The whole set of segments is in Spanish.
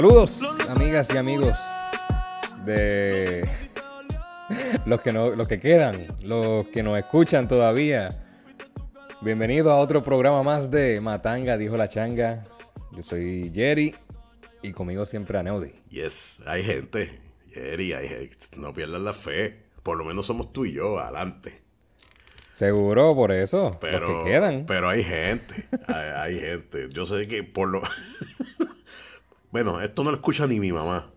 Saludos, amigas y amigos de los que no, los que quedan, los que nos escuchan todavía. Bienvenido a otro programa más de Matanga, dijo la changa. Yo soy Jerry y conmigo siempre Aneudi. Yes, hay gente. Jerry, hay gente. No pierdas la fe. Por lo menos somos tú y yo, adelante. Seguro por eso, Pero, los que quedan. pero hay gente. Hay, hay gente. Yo sé que por lo. bueno, esto no lo escucha ni mi mamá.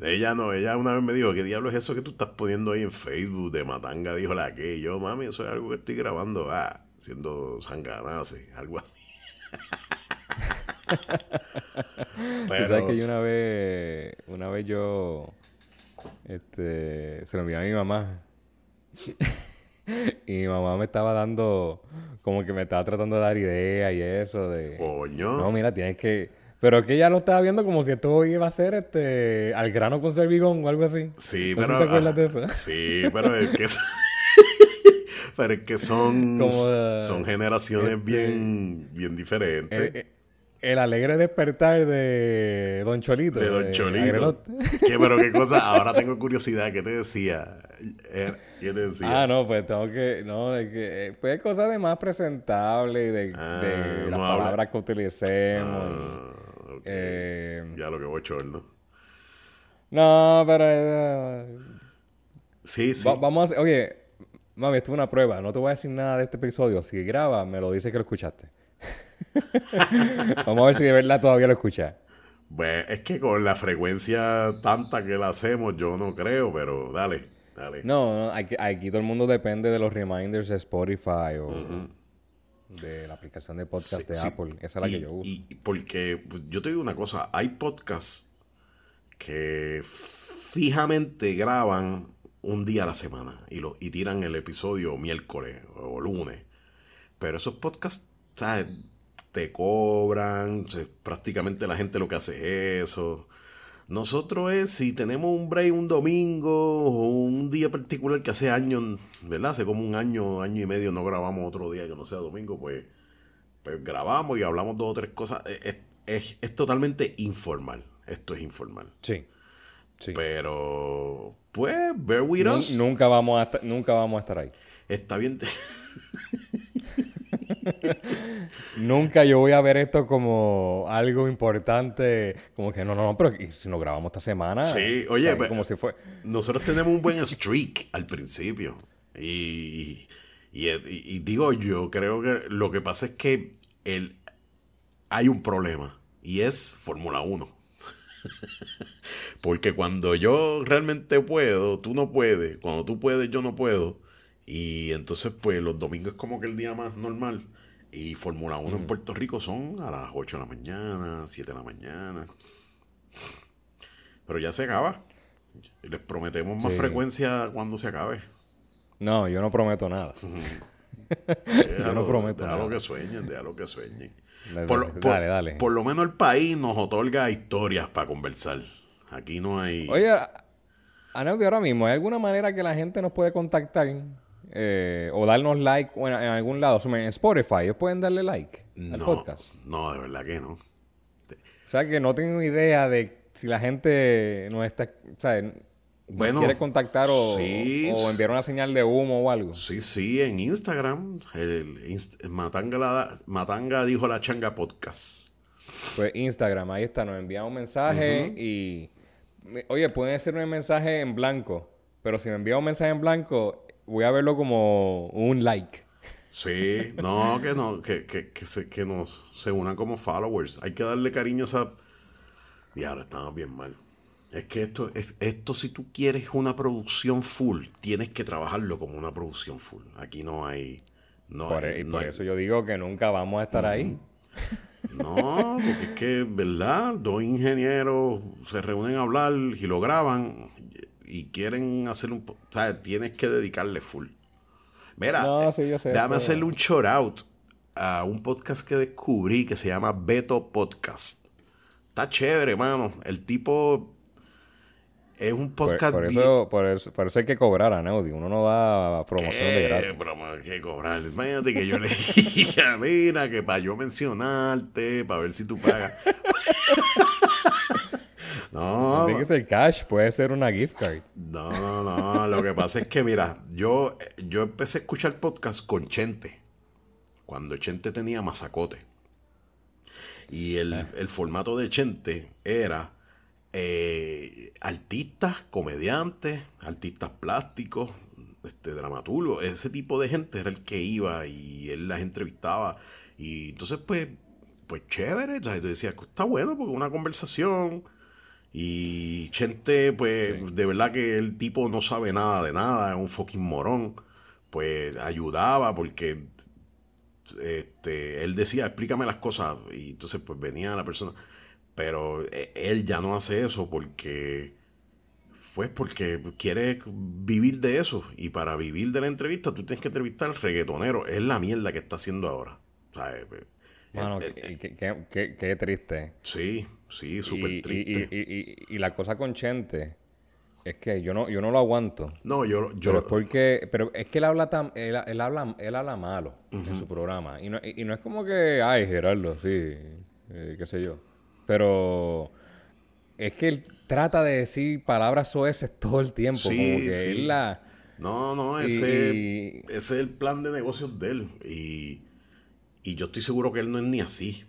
Ella no, ella una vez me dijo, ¿qué diablo es eso que tú estás poniendo ahí en Facebook de Matanga? Dijo la que. Y yo, mami, eso es algo que estoy grabando, ah, siendo sanganase, algo así. Tú sabes que yo una vez, una vez yo, este, se lo envié a mi mamá. y mi mamá me estaba dando, como que me estaba tratando de dar ideas y eso de... Coño. No, mira, tienes que... Pero es que ella lo estaba viendo como si esto iba a ser este al grano con servigón o algo así. Sí, ¿No sé pero. te acuerdas de ah, eso? Sí, pero es que. pero es que son. Como, eh, son generaciones este, bien, bien diferentes. Eh, eh, el alegre despertar de Don Cholito. de Don Cholito. Agrelot. ¿Qué, pero qué cosa. Ahora tengo curiosidad. ¿Qué te decía? Eh, ¿Qué te decía? Ah, no, pues tengo que, no, de que, eh, pues cosas de más presentable y de, Ah, de las no habla- palabras que utilicemos. Ah, eh, Ya lo que bochorno. no, pero eh, Sí, sí. va- vamos a hacer, oye, mami, esto es una prueba, no te voy a decir nada de este episodio. Si graba, me lo dice que lo escuchaste. vamos a ver si de verdad todavía lo escuchas. Pues es que con la frecuencia tanta que la hacemos, yo no creo, pero dale, dale. No, no, aquí, aquí todo el mundo depende de los reminders de Spotify o de la aplicación de podcast Sí, de sí. Apple. Esa es la Y- que yo uso. y porque pues, yo te digo una cosa, hay podcasts que fijamente graban un día a la semana y, lo, y tiran el episodio miércoles o lunes. Pero esos podcasts, ¿sabes? Te cobran, o sea, prácticamente la gente lo que hace es eso. Nosotros es, si tenemos un break un domingo o un día particular que hace años, ¿verdad? Hace como un año, año y medio no grabamos otro día que no sea domingo, pues pues grabamos y hablamos dos o tres cosas. Es, es- es- es totalmente informal. Esto es informal. Sí. Sí. Pero, pues, bear with Nun- us. Nunca vamos a nunca vamos a estar ahí. Está bien. Nunca yo voy a ver esto como algo importante, como que no, no, no, pero ¿y si nos grabamos esta semana? Sí, oye, pero- como si fue. Nosotros tenemos un buen streak al principio. Y, y, y- y digo yo, creo que lo que pasa es que el, hay un problema. Y es Fórmula 1. Porque cuando yo realmente puedo, tú no puedes. Cuando tú puedes, yo no puedo. Y entonces, pues, los domingos es como que el día más normal. Y Fórmula 1 en Puerto Rico son a las 8 de la mañana, 7 de la mañana. Pero ya se acaba. Les prometemos más Sí. frecuencia cuando se acabe. No, yo no prometo nada. Déjalo, prometo déjalo nada. que sueñen, déjalo que sueñen. Dale, Por, lo- dale, por- dale. por lo menos el país nos otorga historias para conversar. Aquí no hay... Oye, Aneudi, ahora mismo, ¿hay alguna manera que la gente nos puede contactar eh, o darnos like en, en algún lado? En Spotify, ellos pueden darle like al no, podcast. no, de verdad que no. O sea, que no tengo idea de si la gente nos está, o sea, nos Bueno, quiere contactar o, sí. o enviar una señal de humo o algo. Sí, sí, en Instagram, el inst- Matanga, la- Matanga dijo la changa podcast. Pues Instagram, ahí está, nos envía un mensaje y... Oye, pueden hacer un mensaje en blanco, pero si me envía un mensaje en blanco, voy a verlo como un like. Sí, no, que no, que, que, que se, que nos se unan como followers. Hay que darle cariño a esa. Y ahora estamos bien mal. Es que esto, es, esto si tú quieres una producción full, tienes que trabajarlo como una producción full. Aquí no hay... No por, hay- y no por hay- eso yo digo que nunca vamos a estar ahí. No, porque es que, ¿verdad? Dos ingenieros se reúnen a hablar y lo graban y quieren hacer un... O sea, tienes que dedicarle full. Mira, No, sí, yo sé, déjame pero- hacerle un shout out a un podcast que descubrí que se llama Beto Podcast. Está chévere, mano. El tipo es un podcast por bien- eso, por, eso, por eso hay que cobrar a Neudi. Uno no da promoción de ¿Qué gratis. broma hay que cobrar? Imagínate que yo le diga, mira, que para yo mencionarte, para ver si tú pagas. No no, tiene que ser cash, puede ser una gift card. no, no, no. Lo que pasa es que, mira, yo, yo empecé a escuchar podcast con Chente. Cuando Chente tenía masacote. Y el, el formato de Chente era eh, artistas, comediantes, artistas plásticos, este, dramaturgos. Ese tipo de gente era el que iba y él las entrevistaba. Y entonces, pues, pues chévere. Sea, tú decías, está bueno porque una conversación. Y Chente, pues, de verdad que el tipo no sabe nada de nada, es un fucking morón. Pues ayudaba porque este, él decía, explícame las cosas. Y entonces, pues venía la persona. Pero eh, él ya no hace eso porque, pues, porque quiere vivir de eso. Y para vivir de la entrevista, tú tienes que entrevistar al reggaetonero. Es la mierda que está haciendo ahora. O sea, eh, Mano, eh, qué, qué- triste. sí, sí, súper triste. y- y- y- y la cosa con Chente es que yo no, yo no lo aguanto. no, yo, yo Pero es porque, pero es que él habla tan, él, él habla, él habla malo en su programa. Y no, y, no es como que, ay, Gerardo, sí, eh, qué sé yo. Pero es que él trata de decir palabras soeces todo el tiempo. Sí, como que sí. él la. No, no, ese, ese es el plan de negocios de él. Y, y yo estoy seguro que él no es ni así.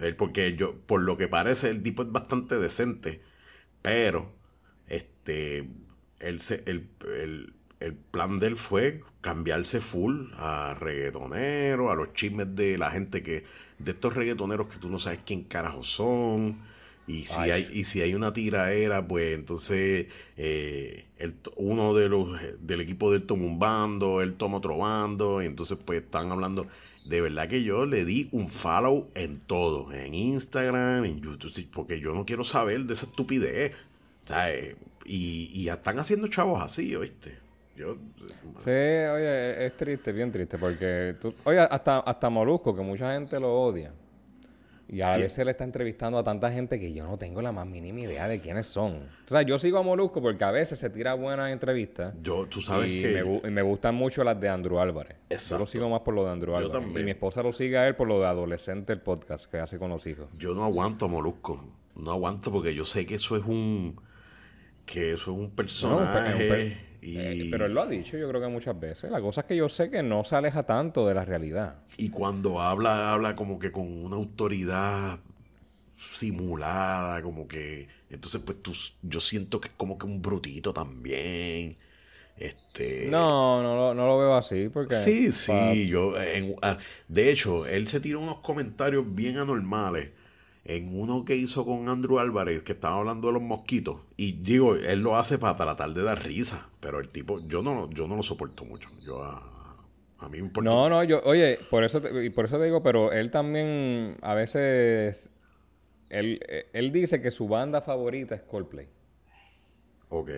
Él, porque yo, por lo que parece, el tipo es bastante decente. Pero, este, él se, el, el- el plan de él fue cambiarse full a reggaetonero, a los chismes de la gente que, de estos reggaetoneros que tú no sabes quién carajo son. Y si, Ay. hay, y si hay una tiraera, pues entonces eh, el uno de los del equipo de él toma un bando, él toma otro bando, y entonces pues están hablando. De verdad que yo le di un follow en todo, en Instagram, en YouTube, porque yo no quiero saber de esa estupidez. Eh, y, y ya están haciendo chavos así, ¿oíste? Yo, Sí, oye, es triste, bien triste, porque tú, oye, hasta, hasta Molusco, que mucha gente lo odia. Y a ¿Qué? veces le está entrevistando a tanta gente que yo no tengo la más mínima idea de quiénes son. O sea, yo sigo a Molusco porque a veces se tira buenas entrevistas. yo tú sabes y, que... me, me gustan mucho las de Andrew Álvarez. Yo Exacto. lo sigo más por lo de Andrew Yo Álvarez. también. Y mi esposa lo sigue a él por lo de adolescente, el podcast que hace con los hijos. Yo no aguanto a Molusco. No aguanto porque yo sé que eso es un. Que eso es un No, un pe- personaje. pe- y, eh, pero él lo ha dicho, yo creo que muchas veces. La cosa es que yo sé que no se aleja tanto de la realidad. Y cuando habla, habla como que con una autoridad simulada, como que. Entonces, pues tú, yo siento que es como que un brutito también. Este. No, no, lo- no lo veo así porque... Sí, sí, yo, en- ah, de hecho, él se tiró unos comentarios bien anormales en uno que hizo con Andrew Álvarez, que estaba hablando de los mosquitos, y digo, él lo hace para tratar de dar risa, pero el tipo, yo no, yo no lo soporto mucho, yo a, a mí importa, No, no, yo, oye, por eso te, y por eso te digo, pero él también a veces él, él dice que su banda favorita es Coldplay. ok,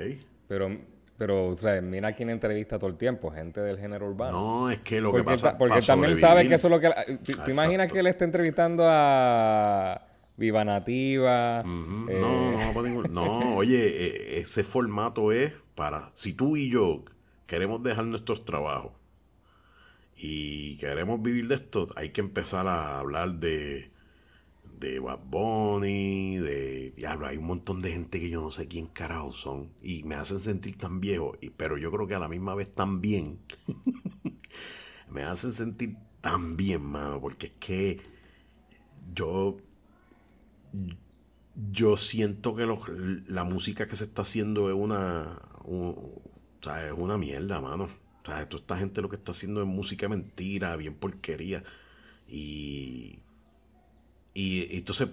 Pero, pero, o sea, mira quién entrevista todo el tiempo, gente del género urbano. no, es que lo porque que pasa, ta- porque él también sabe que eso es lo que... ¿Tú, tú imaginas que él esté entrevistando a Viva Nativa? Ujú, eh, No, no, ningún- no, oye, eh, ese formato es para, si tú y yo queremos dejar nuestros trabajos y queremos vivir de esto, hay que empezar a hablar de, de Bad Bunny, de, diablo, hay un montón de gente que yo no sé quién carajo son y me hacen sentir tan viejo, y, pero yo creo que a la misma vez tan bien, me hacen sentir tan bien, mano, porque es que yo yo siento que los- la música que se está haciendo es una, un- o sea, es una mierda, mano. O sea, toda esta gente lo que está haciendo es música mentira, bien porquería. Y, y, y entonces,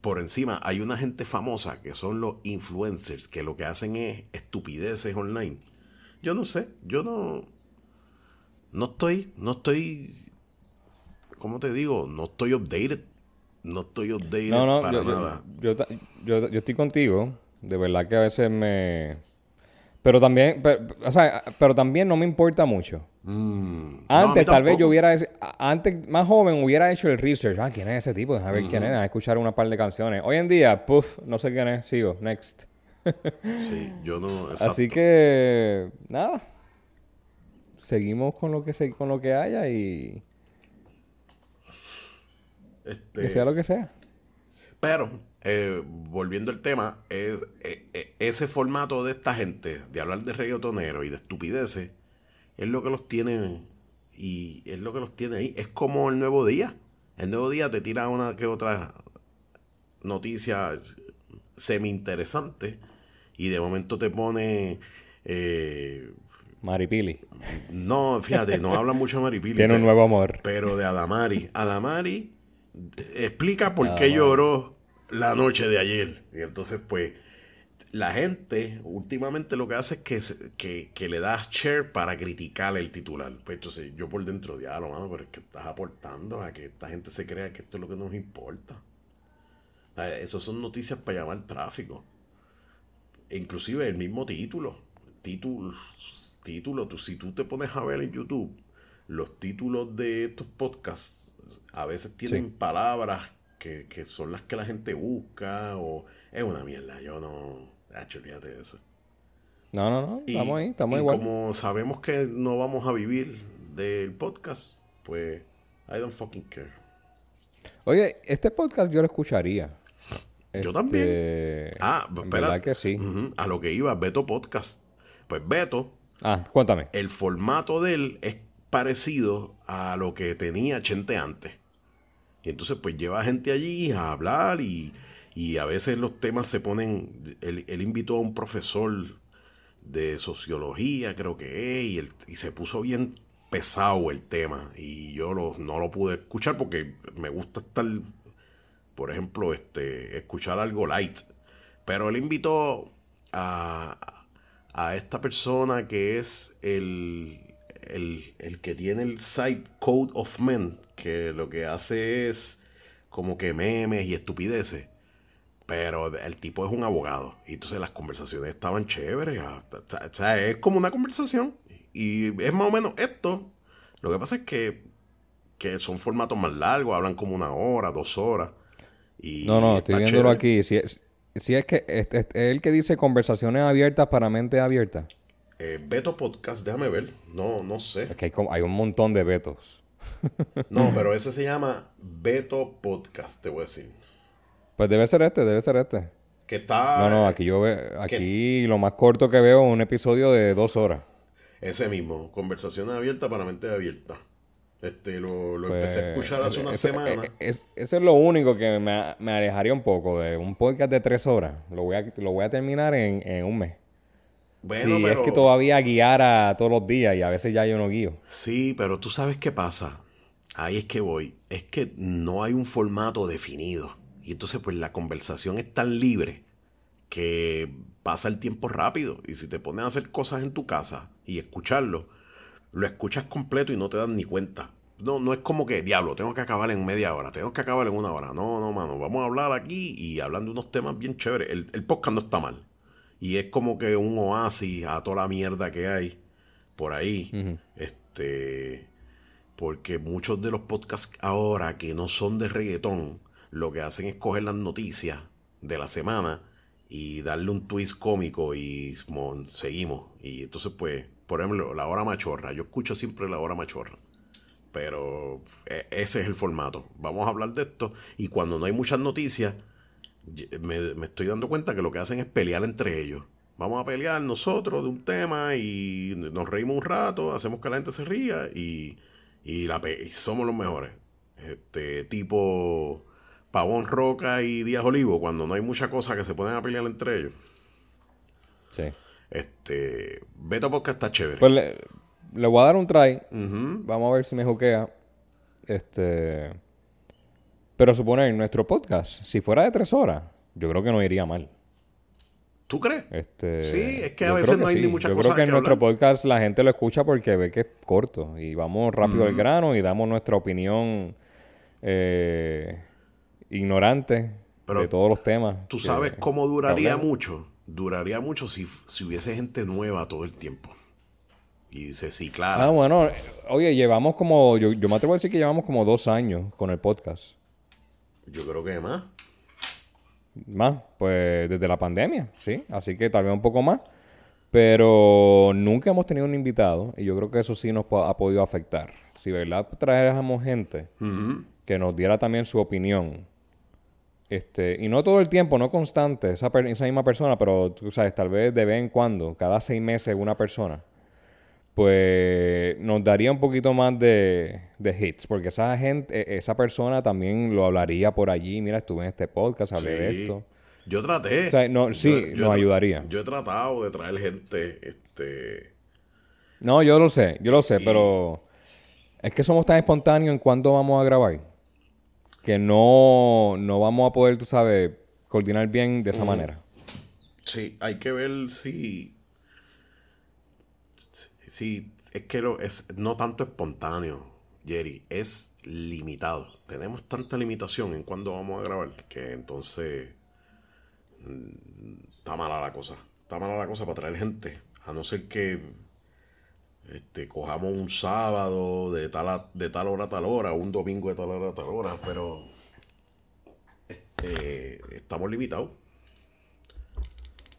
por encima hay una gente famosa que son los influencers que lo que hacen es estupideces online. Yo no sé, yo no no estoy no estoy ¿cómo te digo? No estoy updated. No estoy updated No, no, para yo, nada. yo, yo- yo estoy contigo. De verdad que a veces me... Pero también, pero, o sea, pero también no me importa mucho. Mm, no, a Antes, tal vez yo hubiera, a- antes, más joven, hubiera hecho el research. Ah, ¿quién es ese tipo? Déjame ver quién es, déjame escuchar una par de canciones. Hoy en día, puff, no sé quién es, sigo, next. Sí, yo no. exacto. Así que, nada. Seguimos con lo que se, con lo que haya y Este, que sea lo que sea. Pero, eh, volviendo al tema, es- eh, eh, ese formato de esta gente, de hablar de reggaetonero y de estupideces, es lo que los tiene, y es lo que los tiene ahí. Es como el nuevo día. El nuevo día te tira una que otra noticia semi interesante y de momento te pone... eh, Maripili. no, fíjate, no habla mucho de Maripili. Tiene un nuevo amor. pero de Adamari. Adamari explica por qué Adamari. lloró la noche de ayer. Y entonces, pues, la gente últimamente lo que hace es que, que, que le das share para criticar el titular. Pues entonces yo por dentro, diablo, mano, pero es que estás aportando a que esta gente se crea que esto es lo que nos importa. Esas son noticias para llamar tráfico. E inclusive el mismo título. Título, título. Tú, si tú te pones a ver en YouTube, los títulos de estos podcasts a veces tienen Sí. palabras que, que son las que la gente busca o es una mierda. Yo no... Hacho, olvídate de eso. No, no, no. Y- Estamos ahí, estamos y igual. como sabemos que no vamos a vivir del podcast, pues I don't fucking care. Oye, este podcast yo lo escucharía. Yo Este, también. Ah, espera. verdad que sí. A lo que iba, Beto Podcast. Pues Beto, Ah, cuéntame. el formato de él es parecido a lo que tenía Chente antes. Y entonces pues lleva gente allí a hablar y, y a veces los temas se ponen... Él, él invitó a un profesor de sociología, creo que es, y, y se puso bien pesado el tema. Y yo no lo pude escuchar porque me gusta estar, por ejemplo, este, escuchar algo light. Pero él invitó a, a esta persona que es el, el, el que tiene el site Code of Men, que lo que hace es como que memes y estupideces. Pero el tipo es un abogado. Y entonces las conversaciones estaban chéveres. ah, O sea, es como una conversación. Y es más o menos esto. Lo que pasa es que, que son formatos más largos. Hablan como una hora, dos horas. Y No, no, estoy viéndolo chévere. aquí. Si es, si es que es, es- es el que dice conversaciones abiertas para mente abierta. Eh, Beto Podcast, déjame ver. No, no sé. Es que hay, como- hay un montón de vetos. No, pero ese se llama Beto Podcast, te voy a decir. Pues debe ser este, debe ser este. Que está. No, no, aquí yo veo, aquí lo más corto que veo es un episodio de dos horas. Ese mismo, conversaciones abiertas para mente abierta. Este, lo, lo Pues, empecé a escuchar hace una ese- semana. eh, es- eso es lo único que me, me alejaría un poco de un podcast de tres horas. Lo voy a, lo voy a terminar en, en un mes. Bueno, sí, pero, es que todavía guiara todos los días y a veces ya yo no guío. Sí, pero tú sabes qué pasa. Ahí es que voy. Es que no hay un formato definido. Y entonces, pues la conversación es tan libre que pasa el tiempo rápido. Y si te pones a hacer cosas en tu casa y escucharlo, lo escuchas completo y no te das ni cuenta. No, no es como que, diablo, tengo que acabar en media hora, tengo que acabar en una hora. No, no, mano, vamos a hablar aquí y hablan de unos temas bien chéveres. El, el podcast no está mal. Y es como que un oasis a toda la mierda que hay por ahí. Este. Porque muchos de los podcasts ahora que no son de reggaetón, lo que hacen es coger las noticias de la semana y darle un twist cómico y mo- seguimos. Y entonces, pues, por ejemplo, la hora machorra. Yo escucho siempre la hora machorra. Pero e- ese es el formato. Vamos a hablar de esto. Y cuando no hay muchas noticias, me, me estoy dando cuenta que lo que hacen es pelear entre ellos. Vamos a pelear nosotros de un tema y nos reímos un rato, hacemos que la gente se ría y, y la y somos los mejores. Este tipo Pavón Roca y Díaz Olivo, cuando no hay mucha cosa que se pueden a pelear entre ellos. Sí. Este Beto Podcast está chévere. Pues le, le voy a dar un try. Vamos a ver si me juquea. Este. Pero suponer, nuestro podcast, si fuera de tres horas, yo creo que no iría mal. ¿Tú crees? Este, sí, es que a yo veces creo no hay sí. ni muchas Yo cosas creo que en que nuestro podcast la gente lo escucha porque ve que es corto y vamos rápido al grano y damos nuestra opinión eh, ignorante Pero de todos los temas. ¿Tú que- sabes cómo duraría hablamos. mucho? Duraría mucho si, si hubiese gente nueva todo el tiempo. Y se ciclara. Ah, bueno, oye, llevamos como, yo, yo me atrevo a decir que llevamos como dos años con el podcast. Yo creo que más. Más, pues desde la pandemia, sí. Así que tal vez un poco más. Pero nunca hemos tenido un invitado y yo creo que eso sí nos ha podido afectar. Si verdad traéramos gente que nos diera también su opinión. Este, y no todo el tiempo, no constante, esa, esa misma persona, pero tú sabes, tal vez de vez en cuando, cada seis meses una persona, pues nos daría un poquito más de, de hits, porque esa gente, e- esa persona también lo hablaría por allí, mira, estuve en este podcast, hablé de esto. Yo traté. O sea, no, sí, Yo- yo nos ayudaría. Yo he tratado de traer gente, este... No, yo lo sé, yo lo sé, pero es que somos tan espontáneos en cuándo vamos a grabar que no, no vamos a poder, tú sabes, coordinar bien de esa manera. Sí, hay que ver si... Si es que lo, es no tanto espontáneo, Jerry, es limitado. Tenemos tanta limitación en cuándo vamos a grabar que entonces mm, está mala la cosa. Está mala la cosa para traer gente. A no ser que este, cojamos un sábado de tal, de tal hora a tal hora, un domingo de tal hora a tal hora, pero este, estamos limitados.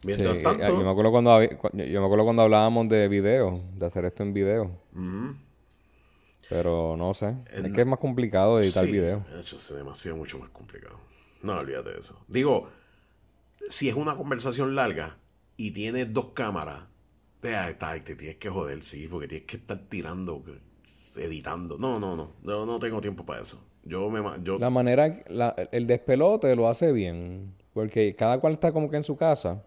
Mientras eh, tanto, yo, me acuerdo cuando, yo me acuerdo cuando hablábamos de video, de hacer esto en video. Pero no sé, es que es más complicado editar sí, video. Eso es demasiado mucho más complicado. No, olvídate de eso. Digo, si es una conversación larga y tienes dos cámaras, te, te, te tienes que joder, sí, porque tienes que estar tirando, editando. No, no, no. Yo no tengo tiempo para eso. Yo me yo La manera, la- el despelote lo hace bien, porque cada cual está como que en su casa.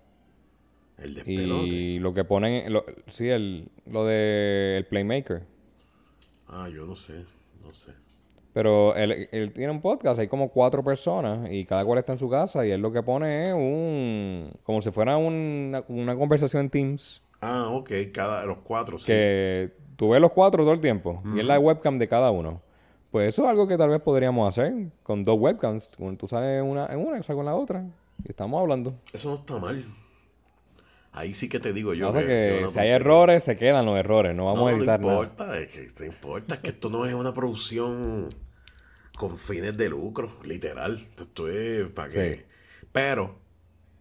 El despelote. Y lo que ponen, lo, sí, el, lo de el Playmaker. Ah, yo no sé, no sé. Pero él, él tiene un podcast, hay como cuatro personas y cada cual está en su casa y él lo que pone es un... como si fuera una, una conversación en Teams, Ah, ok, cada los cuatro, sí. que tú ves los cuatro todo el tiempo y es la webcam de cada uno. Pues eso es algo que tal vez podríamos hacer con dos webcams. Tú sales una, en una, yo salgo en la otra y estamos hablando. Eso no está mal. Ahí sí que te digo yo. Que- que una si hay errores, se quedan los errores, no vamos no, a editar no nada. importa, es que no importa, es que esto no es una producción con fines de lucro, literal. Esto es para que. Sí. Pero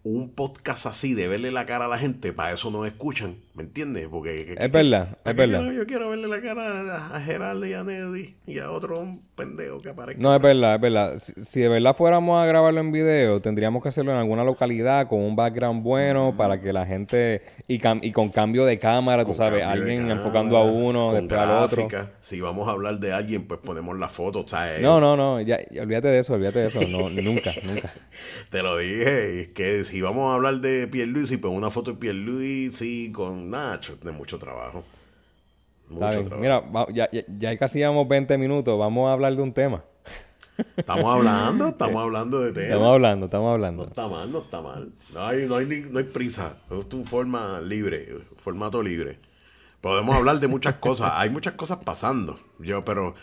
un podcast así de verle la cara a la gente, para eso no escuchan, ¿me entiendes? Porque que- Es que- verdad, ¿para es verdad. quiero- yo quiero verle la cara a Geraldo y a Neddy y a otro pendejo que aparezca. No, es verdad, es verdad. Si, si de verdad fuéramos a grabarlo en video, tendríamos que hacerlo en alguna localidad con un background bueno para que la gente. Y, cam- y con cambio de cámara, tú Con sabes, cambio de alguien cámara, enfocando a uno, después al otro. gráfica. Si vamos a hablar de alguien, pues ponemos la foto, ¿sabes? No, no, no, ya, ya, olvídate de eso, olvídate de eso. No, nunca, nunca. Te lo dije, es que si vamos a hablar de Pierluisi, pues una foto de Pierluisi con Nacho, de mucho trabajo. Mucho trabajo. Mira, va- ya, ya, ya casi llevamos 20 minutos, vamos a hablar de un tema. Estamos hablando, estamos hablando de temas. Estamos hablando, estamos No hablando. está mal, no está mal. No hay, no hay, no hay prisa. Es un forma libre, formato libre. Podemos hablar de muchas cosas. Hay muchas cosas pasando. Yo, pero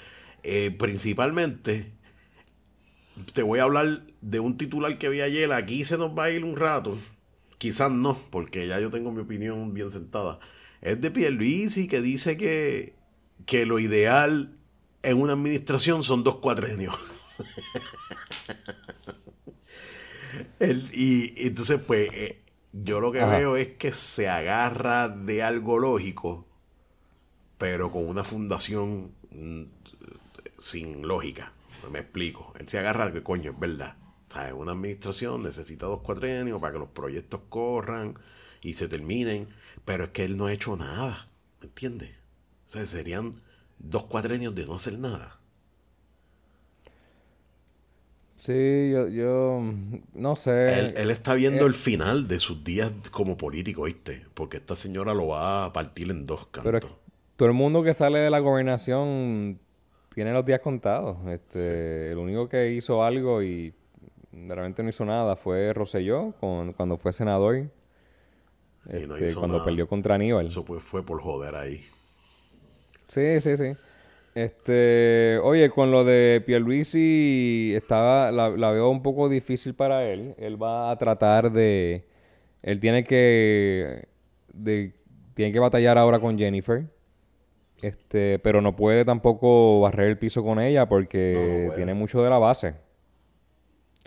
eh, principalmente te voy a hablar de un titular que vi ayer. Aquí se nos va a ir un rato. Quizás no, porque ya yo tengo mi opinión bien sentada. Es de Pierluisi que dice que, que lo ideal en una administración son dos cuatrenios. El- y y entonces, pues, eh, yo lo que Ajá. veo es que se agarra de algo lógico, pero con una fundación mm, sin lógica. Me explico. Él se agarra que coño, es verdad. ¿Sabes? Una administración necesita dos cuatrenios para que los proyectos corran y se terminen, pero es que él no ha hecho nada. ¿Me entiendes? O sea, serían dos cuatrenios de no hacer nada. Sí, yo, yo no sé. Él, él está viendo el final de sus días como político, ¿viste? Porque esta señora lo va a partir en dos cantos. Pero es todo el mundo que sale de la gobernación tiene los días contados. Este, El único que hizo algo y realmente no hizo nada fue Rosselló con, cuando fue senador. Y no este, hizo cuando nada. peleó contra Aníbal. Eso pues fue por joder ahí. Sí, sí, sí. Este, oye, con lo de Pierluisi estaba, la, la veo un poco difícil para él. Él va a tratar de, él tiene que, de, tiene que batallar ahora con Jennifer. Este, pero no puede tampoco barrer el piso con ella no porque tiene mucho de la base.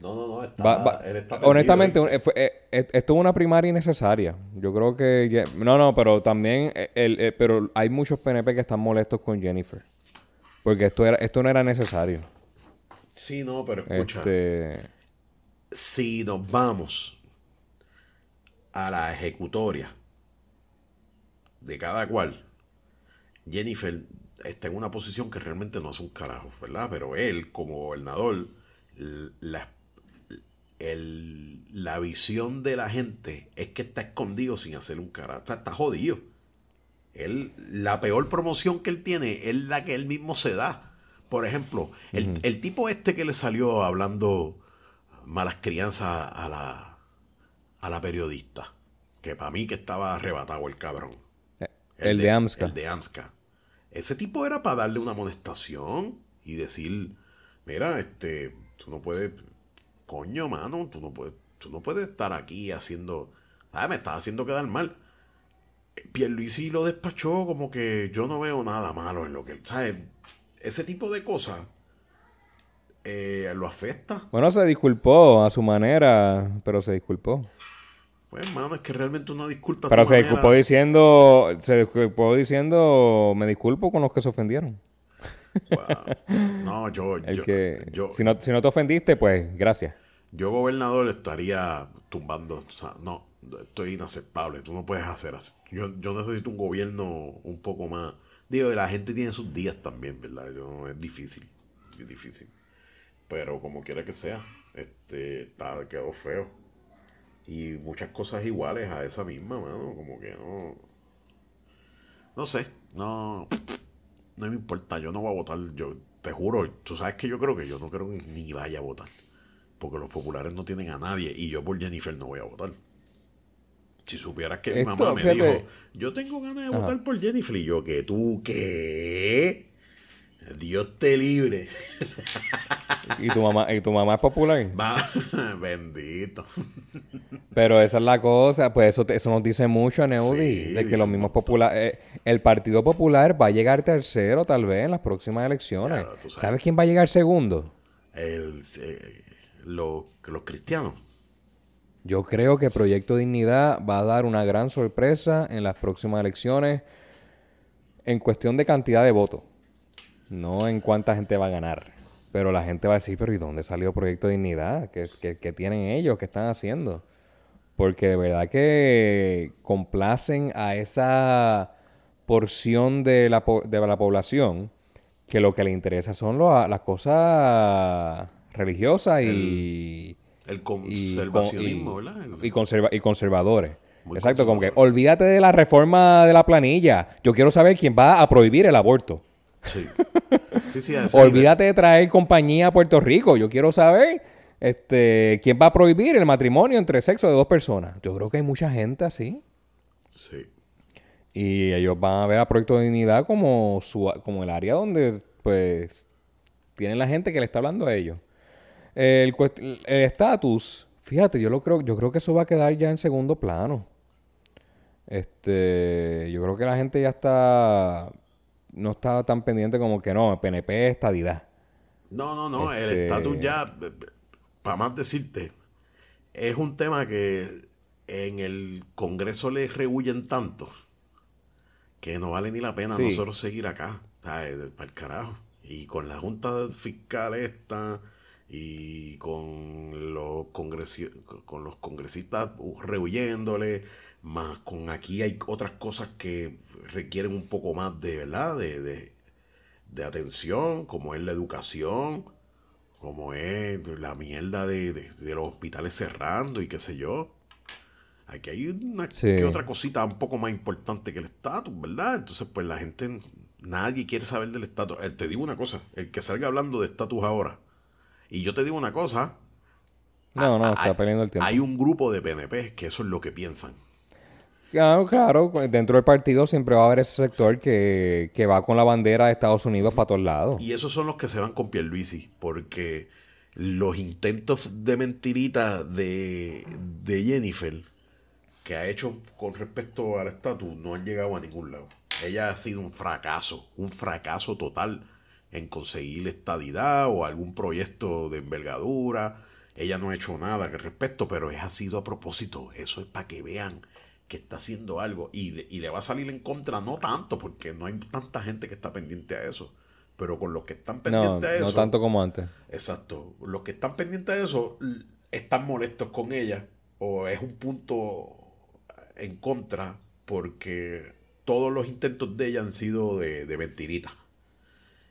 No, no, no. Está, Va- va- él está honestamente, eh, fue- eh, eh, esto es una primaria innecesaria. Yo creo que... No, no, pero también... el- pero hay muchos PNP que están molestos con Jennifer. Porque esto, era, esto no era necesario. Sí, no, pero escucha. Este... Si nos vamos a la ejecutoria de cada cual, Jennifer está en una posición que realmente no hace un carajo, ¿verdad? Pero él, como gobernador, la, el- la visión de la gente es que está escondido sin hacer un carajo. Está, está jodido. Él, la peor promoción que él tiene es la que él mismo se da. Por ejemplo, el, el tipo este que le salió hablando malas crianzas a la, a la periodista, que para mí que estaba arrebatado el cabrón. El de AMSCA. El de AMSCA. Ese tipo era para darle una amonestación y decir, mira, este, tú no puedes, coño, mano, tú no puedes, tú no puedes estar aquí haciendo, ¿sabes? Me estás haciendo quedar mal. Pierluisi lo despachó como que yo no veo nada malo en lo que, ¿sabes? Ese tipo de cosas eh, lo afecta. Bueno, se disculpó a su manera, pero se disculpó. Pues, hermano, es que realmente una disculpa. Pero se manera- disculpó diciendo... Se disculpó diciendo... Me disculpo con los que se ofendieron. Wow. No, yo, El yo, que... yo, si, no, si no te ofendiste, pues gracias. yo, gobernador, estaría tumbando. O sea, no, esto es inaceptable. Tú no puedes hacer así. Yo, yo necesito un gobierno un poco más. Digo, la gente tiene sus días también, ¿verdad? Yo, es difícil. Es difícil. Pero como quiera que sea, este, está, quedó feo. Y muchas cosas iguales a esa misma, mano. Como que no. No sé. No. No me importa. Yo no voy a votar. Yo te juro. Tú sabes que yo creo que yo no creo que ni vaya a votar. Porque los populares no tienen a nadie. Y yo por Jennifer no voy a votar. Si supieras que mi mamá me fíjate. dijo, yo tengo ganas de votar por Jennifer. Y yo, que tú, ¿qué? Dios te libre. Y tu mamá, y tu mamá es popular. Va, bendito. Pero esa es la cosa, pues eso, te- eso nos dice mucho a Neudi, Sí, de que los mismos populares, el Partido Popular va a llegar tercero tal vez en las próximas elecciones. Claro, sabes. sabes. quién va a llegar segundo? El, eh, lo- los cristianos. Yo creo que Proyecto Dignidad va a dar una gran sorpresa en las próximas elecciones en cuestión de cantidad de votos, no en cuánta gente va a ganar. Pero la gente va a decir, pero ¿y dónde salió Proyecto Dignidad? ¿Qué, qué- qué tienen ellos? ¿Qué están haciendo? Porque de verdad que complacen a esa porción de la, po- de la población que lo que le interesa son lo- las cosas religiosas y... El conservacionismo, y- ¿verdad? Y conserva- y conservadores. Muy Exacto, como que olvídate de la reforma de la planilla. Yo quiero saber quién va a prohibir el aborto. Sí. Sí, sí. Olvídate de traer compañía a Puerto Rico. Yo quiero saber este, quién va a prohibir el matrimonio entre sexos de dos personas. Yo creo que hay mucha gente así. Sí. Y ellos van a ver a Proyecto de Dignidad como, su, como el área donde, pues, tienen la gente que le está hablando a ellos. El estatus, fíjate, yo lo creo, yo creo que eso va a quedar ya en segundo plano. Este, yo creo que la gente ya está, no está tan pendiente como que no, PNP es estadidad. No, no, no. El Este- estatus ya, para más decirte, es un tema que en el Congreso le rehuyen tanto que no vale ni la pena Sí. nosotros seguir acá. Para el carajo. Y con la Junta Fiscal esta y con los, congresi- con los congresistas rehuyéndole, más con aquí hay otras cosas que requieren un poco más de, ¿verdad? De, de, de atención, como es la educación, como es la mierda de, de- los hospitales cerrando y qué sé yo. Aquí hay una Sí. que otra cosita un poco más importante que el estatus, ¿verdad? Entonces, pues la gente Nadie quiere saber del estatus. Te digo una cosa, el que salga hablando de estatus ahora, y yo te digo una cosa. No, no, está perdiendo el tiempo. Hay un grupo de PNP que eso es lo que piensan. Claro, claro, dentro del partido siempre va a haber ese sector que, que va con la bandera de Estados Unidos para todos lados. Y esos son los que se van con Pierluisi, porque los intentos de mentirita de, de Jennifer que ha hecho con respecto al estatus no han llegado a ningún lado. Ella ha sido un fracaso, un fracaso total en conseguir estadidad o algún proyecto de envergadura. Ella no ha hecho nada al respecto, pero es ha sido a propósito. Eso es para que vean que está haciendo algo y, le va a salir en contra, no tanto, porque no hay tanta gente que está pendiente a eso. Pero con los que están pendientes a eso. No tanto como antes. Exacto. Los que están pendientes a eso están molestos con ella o es un punto en contra porque todos los intentos de ella han sido de, de mentirita.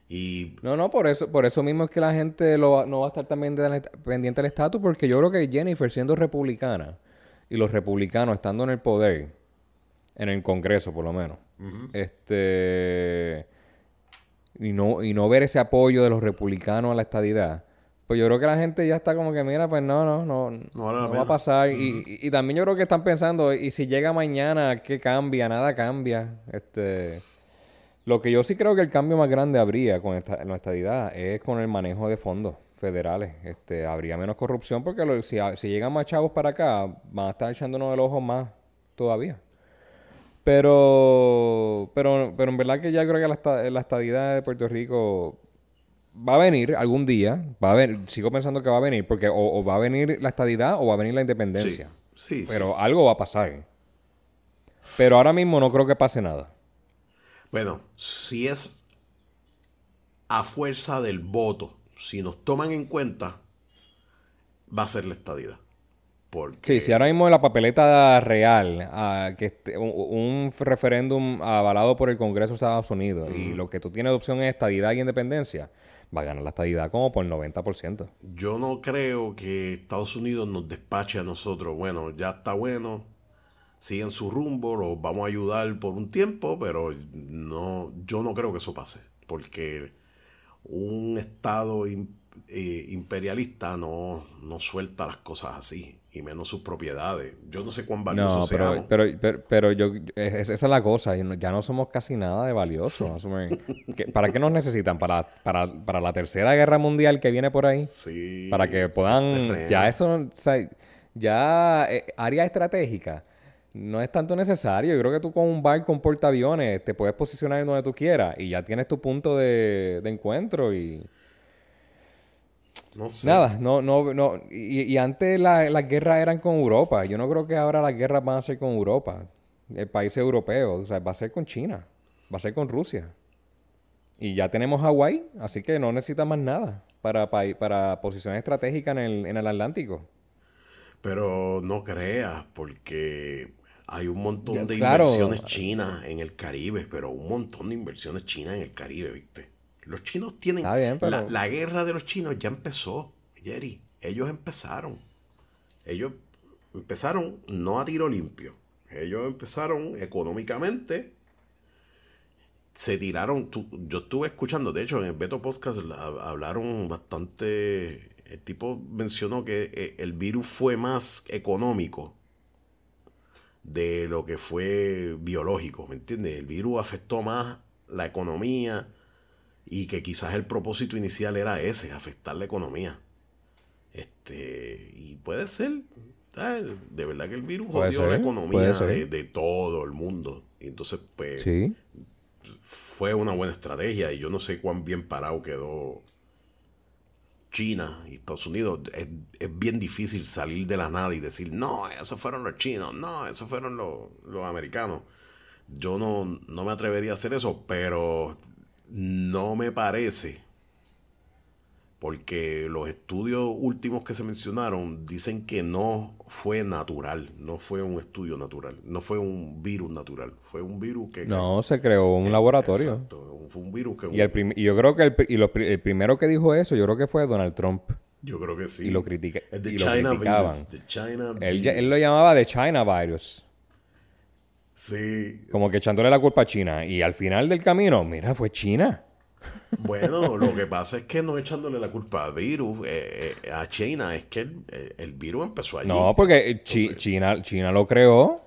Y... No, no, por eso, por eso mismo es que la gente no va a estar también pendiente del estatus, porque yo creo que Jennifer, siendo republicana, y los republicanos estando en el poder, en el Congreso por lo menos, este y no, y no ver ese apoyo de los republicanos a la estadidad, pues yo creo que la gente ya está como que, mira, pues no, no, no, no, va a pasar. y, también yo creo que están pensando, y si llega mañana, ¿qué cambia? Nada cambia. Este, lo que yo sí creo que el cambio más grande habría con esta, la estadidad es con el manejo de fondos federales. Este, habría menos corrupción porque si, si llegan más chavos para acá, van a estar echándonos el ojo más todavía. Pero, pero, pero en verdad que ya creo que la, la estadidad de Puerto Rico va a venir algún día, va a venir, sigo pensando que va a venir, porque o, va a venir la estadidad o va a venir la independencia. Sí, Pero algo va a pasar. Pero ahora mismo no creo que pase nada. Bueno, si es a fuerza del voto, si nos toman en cuenta, va a ser la estadidad. Porque... Sí, si ahora mismo en la papeleta real, ah, que este, un, referéndum avalado por el Congreso de Estados Unidos, y lo que tú tienes de opción es estadidad y independencia, va a ganar la estadidad como por el 90%. Yo no creo que Estados Unidos nos despache a nosotros. Bueno, ya está bueno, siguen su rumbo, los vamos a ayudar por un tiempo, pero no, yo no creo que eso pase, porque un Estado eh, imperialista no, no suelta las cosas así y menos sus propiedades. Yo no sé cuán valiosos no, pero, pero, pero, yo, esa es la cosa, ya no somos casi nada de valiosos. ¿Para qué nos necesitan? ¿Para, para, la tercera guerra mundial que viene por ahí? Sí. Para que puedan, ya eso, ya eh, área estratégica. No es tanto necesario. Yo creo que tú con un barco con portaaviones te puedes posicionar en donde tú quieras y ya tienes tu punto de, de encuentro y... No sé. Nada, no, no, no. Y, antes las guerras eran con Europa. Yo no creo que ahora las guerras van a ser con Europa. El país europeo. O sea, va a ser con China. Va a ser con Rusia. Y ya tenemos Hawái, así que no necesita más nada para, para, para posición estratégica en el, en el Atlántico. Pero no creas, porque hay un montón de inversiones chinas en el Caribe, pero un montón de inversiones chinas en el Caribe, ¿viste? Los chinos tienen... la, guerra de los chinos ya empezó, Jerry. Ellos empezaron. Ellos empezaron no a tiro limpio. Ellos empezaron económicamente. Se tiraron... yo estuve escuchando, de hecho, en el Beto Podcast hablaron bastante... El tipo mencionó que eh, el virus fue más económico de lo que fue biológico, ¿me entiendes? El virus afectó más la economía, y que quizás el propósito inicial era ese, afectar la economía. Este, y puede ser, de verdad que el virus jodió la economía de, todo el mundo. Y entonces, pues, fue una buena estrategia y yo no sé cuán bien parado quedó China y Estados Unidos. Es, bien difícil salir de la nada y decir, no, esos fueron los chinos, no, esos fueron los, los americanos. Yo no, no me atrevería a hacer eso, pero no me parece, porque los estudios últimos que se mencionaron dicen que no fue natural, no fue un estudio natural, no fue un virus natural, fue un virus que... No, se creó un laboratorio. Exacto, fue un virus que... Y, el yo creo que el, primero que dijo eso, yo creo que fue Donald Trump. Yo creo que sí. Y lo, critica, y lo criticaban. él, él, lo llamaba The China Virus. Sí. Como que echándole la culpa a China. Y al final del camino, mira, fue China. Bueno, lo que pasa es que no echándole la culpa al virus, eh, eh, a China, es que el, eh, el virus empezó allí. No, porque Chi- China, China lo creó.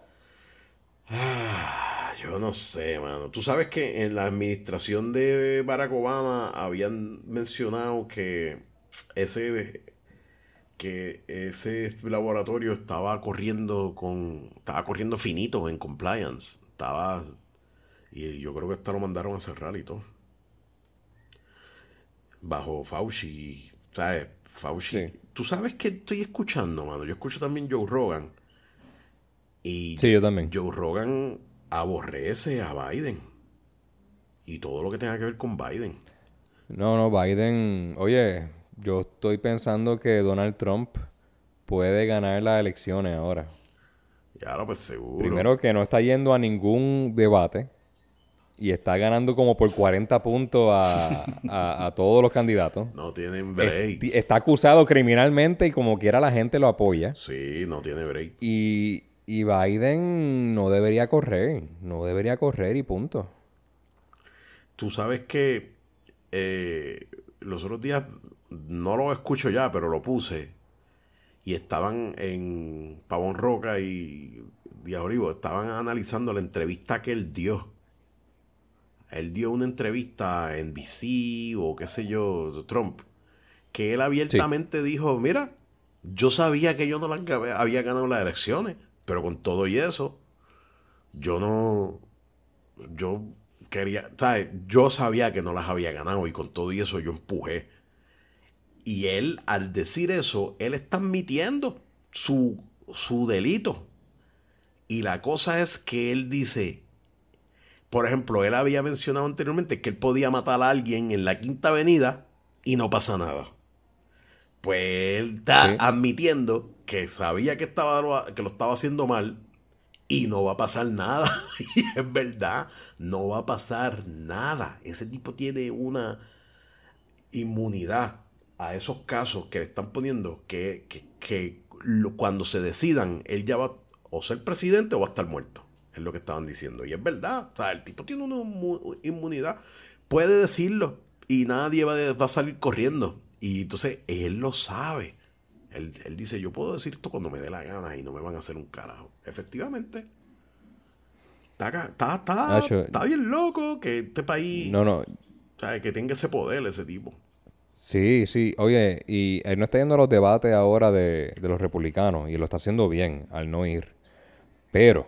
Ah, yo no sé, mano. Tú sabes que en la administración de Barack Obama habían mencionado que ese que ese laboratorio estaba corriendo con estaba corriendo finito en compliance, estaba y yo creo que hasta lo mandaron a cerrar y todo. Bajo Fauci, ¿sabes? Fauci. Sí. Tú sabes que estoy escuchando, mano. Yo escucho también Joe Rogan. Y Sí, yo también. Joe Rogan aborrece a Biden. Y todo lo que tenga que ver con Biden. No, no, Biden. Oye, yo estoy pensando que Donald Trump puede ganar las elecciones ahora. Lo pues seguro. Primero que no está yendo a ningún debate y está ganando como por 40 puntos a, a- a todos los candidatos. No tienen break. Está acusado criminalmente y como quiera la gente lo apoya. Sí, no tiene break. Y, y Biden no debería correr, no debería correr y punto. Tú sabes que eh, los otros días, no lo escucho ya, pero lo puse. Y estaban en Pavón Roca y Díaz Olivo, estaban analizando la entrevista que él dio. Él dio una entrevista en BC o qué sé yo, Trump, que él abiertamente dijo, mira, yo sabía que yo no las gab- había ganado las elecciones, pero con todo y eso, yo no, yo quería, ¿sabes? Yo sabía que no las había ganado y con todo y eso yo empujé. Y él, al decir eso, él está admitiendo su, su delito. Y la cosa es que él dice, por ejemplo, él había mencionado anteriormente que él podía matar a alguien en la Quinta Avenida y no pasa nada. Pues él está Sí. admitiendo que sabía que, estaba, que lo estaba haciendo mal y no va a pasar nada. y es verdad, no va a pasar nada. Ese tipo tiene una inmunidad a esos casos que le están poniendo que, que- cuando se decidan, él ya va o ser presidente o va a estar muerto. Es lo que estaban diciendo. Y es verdad. O sea, el tipo tiene una inmu- inmunidad. Puede decirlo y nadie va, a- va a salir corriendo. Y entonces él lo sabe. Él, él dice, yo puedo decir esto cuando me dé la gana y no me van a hacer un carajo. Efectivamente. Está, está, está, está bien loco que este país, No, no. ¿sabes? que tenga ese poder ese tipo. Sí, sí. Oye, y él no está yendo a los debates ahora de, de los republicanos y lo está haciendo bien al no ir. Pero,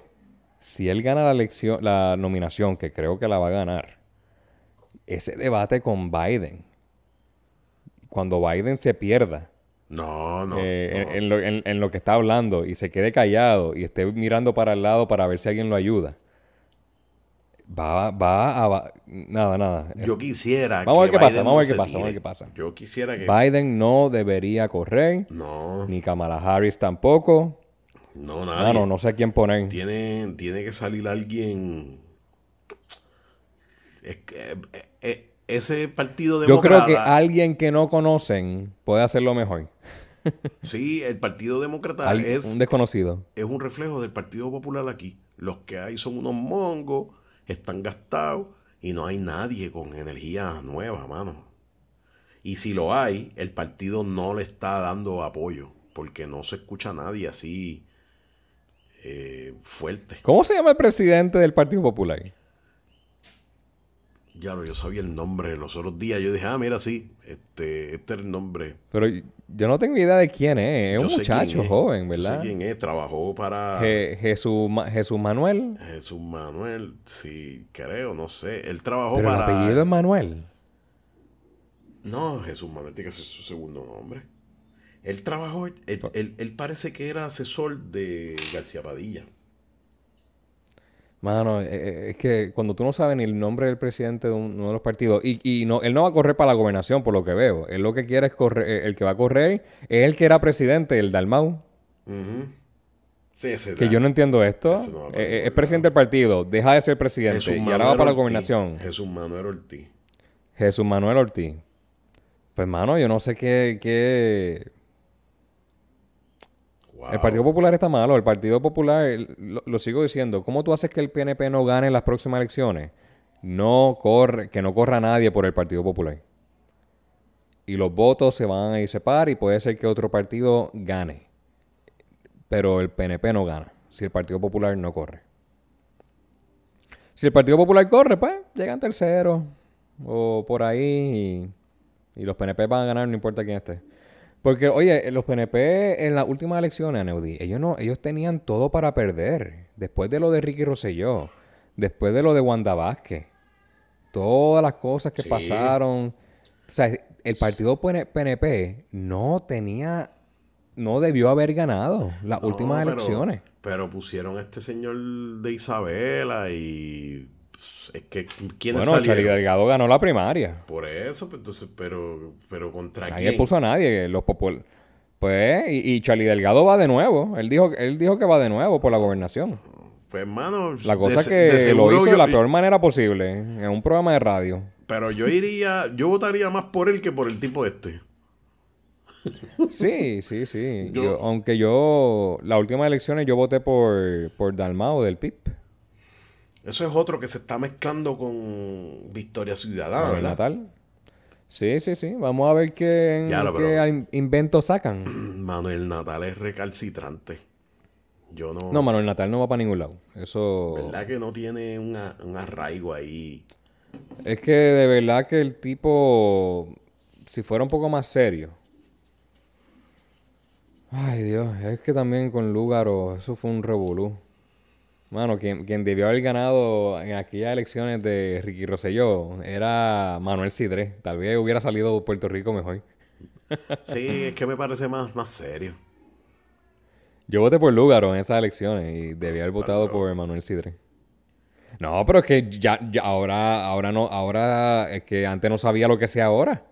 si él gana la elección, la nominación, que creo que la va a ganar, ese debate con Biden, cuando Biden se pierda No, no. eh, no. En, en lo, en- en lo que está hablando y se quede callado y esté mirando para el lado para ver si alguien lo ayuda, va, va a... va- nada, nada. Yo quisiera. Vamos a ver qué pasa, vamos a ver qué pasa, vamos a ver qué pasa. Yo quisiera que. Biden no debería correr, No, ni Kamala Harris tampoco. No, nadie. Mano, no sé quién poner. Tiene, tiene que salir alguien. Es que, eh, eh, ese partido Yo creo que alguien que no conocen puede hacerlo mejor. Sí, el partido demócrata Al- es, un desconocido. es un reflejo del Partido Popular aquí. Los que hay son unos mongos, están gastados y no hay nadie con energía nueva, mano. Y si lo hay, el partido no le está dando apoyo, porque no se escucha a nadie así eh, fuerte. ¿Cómo se llama el presidente del Partido Popular? Ya lo, yo sabía el nombre los otros días. Yo dije, ah, mira, sí, este, este es el nombre. Pero yo no tengo idea de quién es. Es Yo un muchacho es, joven, yo ¿verdad? sé quién es, trabajó para Je- Jesús, Ma- Jesús Manuel. Jesús Manuel, sí, creo, no sé. Él trabajó Pero el para. apellido es Manuel. No, Jesús Manuel tiene que ser su segundo nombre. Él trabajó, él, él- él parece que era asesor de García Padilla. Mano, eh, eh, es que cuando tú no sabes ni el nombre del presidente de un- uno de los partidos, y, y no, él no va a correr para la gobernación, por lo que veo. Él lo que quiere es correr, eh, el que va a correr es el que era presidente, el Dalmau. Sí, ese Que da. yo no entiendo esto. No Eh, es presidente del partido, deja de ser presidente Jesús y ahora Manuel va para la Ortiz. gobernación. Jesús Manuel Ortiz. Jesús Manuel Ortiz. Pues, mano, yo no sé qué. qué... El Partido Popular está malo. El Partido Popular, lo, lo, sigo diciendo, ¿cómo tú haces que el PNP no gane en las próximas elecciones? No corre, que no corra nadie por el Partido Popular. Y los votos se van a ir separar y puede ser que otro partido gane. Pero el PNP no gana si el Partido Popular no corre. Si el Partido Popular corre, pues llegan tercero o por ahí y, y los PNP van a ganar, no importa quién esté. Porque, oye, los PNP en las últimas elecciones, Neudi, ellos no, ellos tenían todo para perder. Después de lo de Ricky Rosselló, después de lo de Wanda Vázquez, todas las cosas que Sí. pasaron. O sea, el partido PNP no tenía, no debió haber ganado las No, últimas pero- elecciones. Pero pusieron a este señor de Isabela y. pues, Es que. ¿Quiénes Bueno, Charlie? Delgado ganó la primaria. Por eso, pues, entonces, pero. Pero contra Nadie quién. puso a nadie. Los popul Pues, y, y Charlie Delgado va de nuevo. Él dijo, él dijo que va de nuevo por la gobernación. Pues, hermano. La cosa es que lo hizo yo- de la peor manera posible, en un programa de radio. Pero yo iría. Yo votaría más por él que por el tipo este. Sí, sí, sí. Yo- Yo- aunque yo, las últimas elecciones yo voté por, por Dalmao del PIP, Eso es otro que se está mezclando con Victoria Ciudadana, ¿verdad? Natal. Sí, sí, sí. Vamos a ver qué, Ya qué inventos sacan. Manuel Natal es recalcitrante. Yo no. No, Manuel Natal no va para ningún lado. Eso... ¿Verdad que no tiene una- un arraigo ahí? Es que de verdad que el tipo, si fuera un poco más serio. Ay Dios, es que también con Lúgaro, eso fue un revolú. Mano, quien, quien debió haber ganado en aquellas elecciones de Ricky Rosselló era Manuel Sidré. Tal vez hubiera salido Puerto Rico mejor. Sí, es que me parece más, más serio. Yo voté por Lúgaro en esas elecciones y debía haber votado por Manuel Sidré. No, pero es que ya, ya ahora, ahora no, ahora es que antes no sabía lo que sea ahora.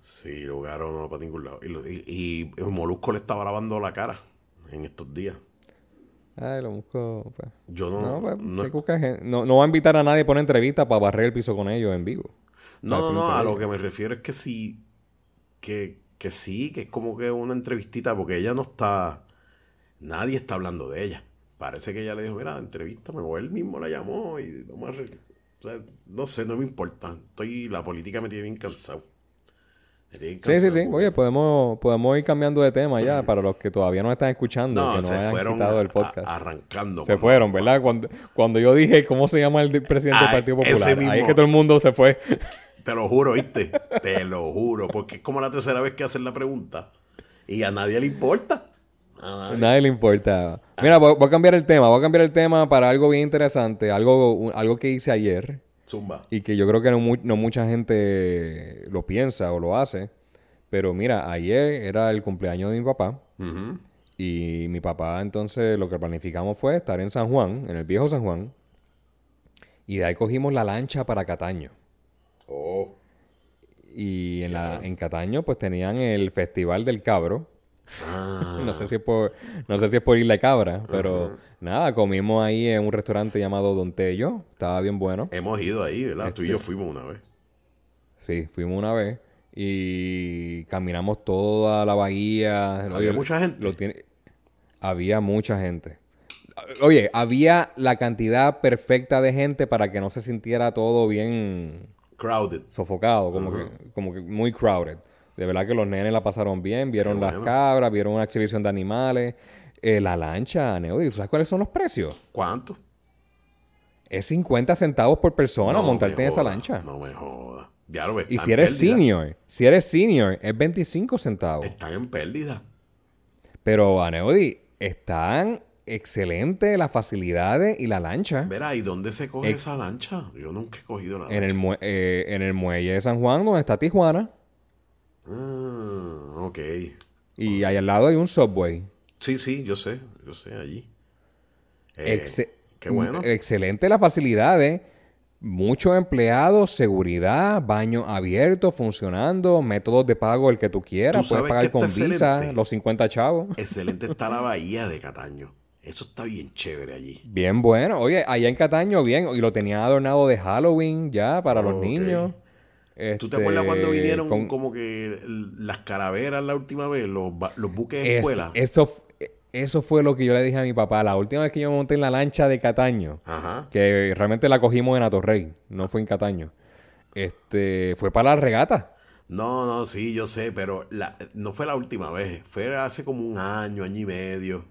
Sí, Lugaro no va para ningún lado. Y, y- y el Molusco le estaba lavando la cara en estos días. Ay, lo busco. pues. Yo no. No, pues, no, gente. no, no va a invitar a nadie por una entrevista para barrer el piso con ellos en vivo. no, no, a lo que me refiero es que sí. Que, que sí, que es como que una entrevistita, porque ella no está. Nadie está hablando de ella. Parece que ella le dijo, mira, entrevístame, o él mismo la llamó y vamos a re- o sea, no sé, no me importa. Estoy, la política me tiene bien cansado. Sí, sí, sí. Oye, podemos, podemos ir cambiando de tema ya para los que todavía no están escuchando, no, que no se hayan fueron quitado el a- podcast. arrancando. se cuando- fueron, ¿verdad? Cuando, cuando yo dije cómo se llama el de- presidente Ah, del Partido ese Popular, ahí es que todo el mundo se fue. Te lo juro, ¿viste? Te lo juro, porque es como la tercera vez que hacen la pregunta y a nadie le importa. A nadie. Nadie le importa. Mira, voy, voy a cambiar el tema. Voy a cambiar el tema para algo bien interesante, algo, algo que hice ayer. Zumba. Y que yo creo que no, mu- no mucha gente lo piensa o lo hace. Pero mira, ayer era el cumpleaños de mi papá. Y mi papá entonces lo que planificamos fue estar en San Juan, en el viejo San Juan. Y de ahí cogimos la lancha para Cataño. Oh. Y en, la, en Cataño pues tenían el Festival del Cabro. Ah, No sé si es por, no sé si es por Isla Cabra, pero nada, comimos ahí en un restaurante llamado Don Tello. Estaba bien bueno. hemos ido ahí, ¿verdad? Tú y yo Este- fuimos una vez. Sí, fuimos una vez y caminamos toda la bahía. Había Oye, mucha gente. lo tiene- Había mucha gente. Oye, había la cantidad perfecta de gente para que no se sintiera todo bien Crowded. sofocado, como, que, como que muy crowded. De verdad que los nenes la pasaron bien, vieron las cabras, vieron una exhibición de animales. Eh, la lancha, Neody, ¿tú sabes cuáles son los precios? ¿Cuánto? Es 50 centavos por persona No montarte en esa lancha. No me joda. Ya lo ves. y si eres pérdida. senior, si eres senior, es 25 centavos. Están en pérdida. Pero, Aneudi, están excelentes las facilidades y la lancha. Verá, ¿y dónde se coge Ex- esa lancha? Yo nunca he cogido la En lancha. el, eh, en el muelle de San Juan, donde está Tijuana. Ah, ok. Y ahí al lado hay un subway. Sí, sí, yo sé. Yo sé, allí. Eh, qué bueno. Excelente las facilidades. Muchos empleados, seguridad, baño abierto, funcionando, métodos de pago el que tú quieras. Tú Puedes pagar con visa, los 50 chavos. Excelente está la bahía de Cataño. Eso está bien chévere allí. Bien bueno. Oye, allá en Cataño, bien. Y lo tenían adornado de Halloween ya para los niños. ¿Tú te acuerdas cuando Este, vinieron con- como que las calaveras la última vez, los, buques de Es- escuela? eso, eso fue lo que yo le dije a mi papá. La última vez que yo me monté en la lancha de Cataño, Ajá. que realmente la cogimos en Atorrey, no fue en Cataño. Este, fue para la regata. No, no, sí, yo sé, pero la, no fue la última vez. Fue hace como un año, año y medio,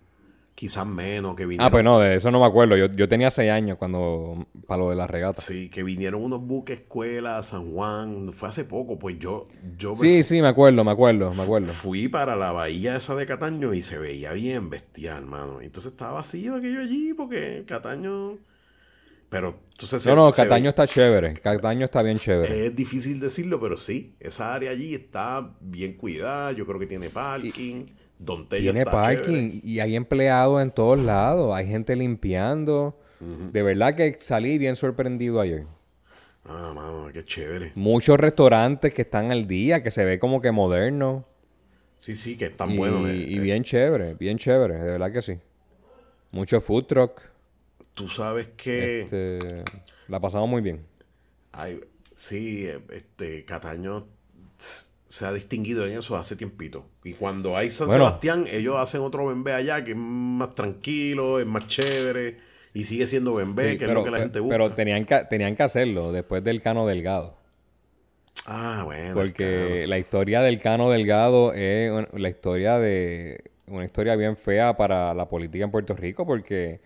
quizás menos, que vinieron. Ah, pues no, de eso no me acuerdo. Yo, yo tenía seis años cuando, para lo de la regata. Sí, que vinieron unos buques escuela a San Juan. Fue hace poco, pues yo, yo me Sí, sí, me acuerdo, me acuerdo, me acuerdo. fui para la bahía esa de Cataño y se veía bien bestial, mano. Entonces estaba vacío aquello allí porque Cataño... Pero entonces... se- No, no, se Cataño ve- está chévere. Cataño está bien chévere. Es difícil decirlo, pero sí. Esa área allí está bien cuidada. Yo creo que tiene parking. Don Tello Tiene está parking chévere. y hay empleados en todos lados. Hay gente limpiando. De verdad que salí bien sorprendido ayer. Ah, mano, qué chévere. Muchos restaurantes que están al día, que se ve como que moderno. Sí, sí, que están Y, buenos. eh, y eh. bien chévere, bien chévere, de verdad que sí. Mucho food truck. Tú sabes que... este, la pasamos muy bien. Ay, sí, eh, este Cataño se ha distinguido en eso hace tiempito. Y cuando hay San Bueno. Sebastián, ellos hacen otro bembé allá que es más tranquilo, es más chévere y sigue siendo bembé, Sí, que pero, es lo que la gente busca. pero tenían, que, tenían que hacerlo después del Cano Delgado. ah, bueno. Porque la historia del Cano Delgado es la historia de una historia bien fea para la política en Puerto Rico porque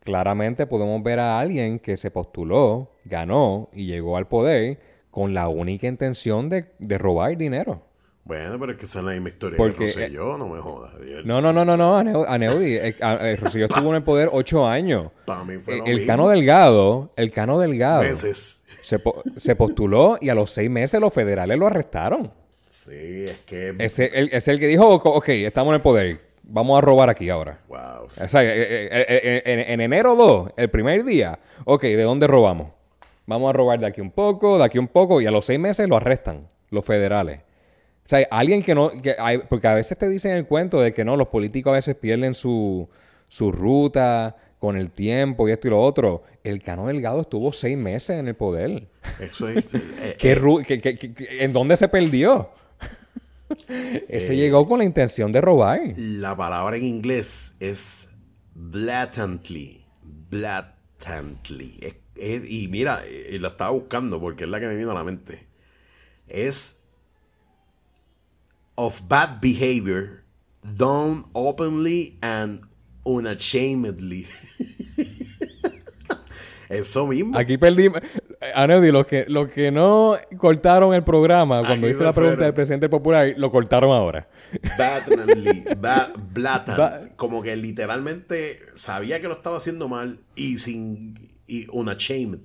claramente podemos ver a alguien que se postuló, ganó y llegó al poder con la única intención de, de robar dinero. Bueno, pero es que esa es la misma historia Porque, que Rosselló, eh, yo, no me jodas. No, no, no, no, no, Aneu- Aneudi. eh, eh, Rosselló estuvo en el poder ocho años. Para mí fue lo El mismo. Cano Delgado, el Cano Delgado, Meses. se, po- se postuló y a los seis meses los federales lo arrestaron. Sí, es que... Es el, es el que dijo, "Ok, estamos en el poder, vamos a robar aquí ahora. Wow. sí. O sea, en, en enero 2, el primer día, ok, ¿de dónde robamos? Vamos a robar de aquí un poco, de aquí un poco, y a los seis meses lo arrestan, los federales. O sea, alguien que no, que hay- porque a veces te dicen el cuento de que no, los políticos a veces pierden su, su ruta con el tiempo y esto y lo otro. El Cano Delgado estuvo seis meses en el poder. Eso es... eh, ¿Qué eh, qué- qué- ¿En dónde se perdió? Ese llegó con la intención de robar. La palabra en inglés es blatantly. Blatantly. Es- es- y mira, eh, la estaba buscando porque es la que me vino a la mente. Es of bad behavior done openly and unashamedly. Eso mismo. Aquí perdimos. Aneudi, los que, los que no cortaron el programa cuando Aquí hice la pregunta fueron. del presidente popular, lo cortaron ahora. Blatantly, ba- blatant. Ba- como que literalmente sabía que lo estaba haciendo mal y sin y una shame.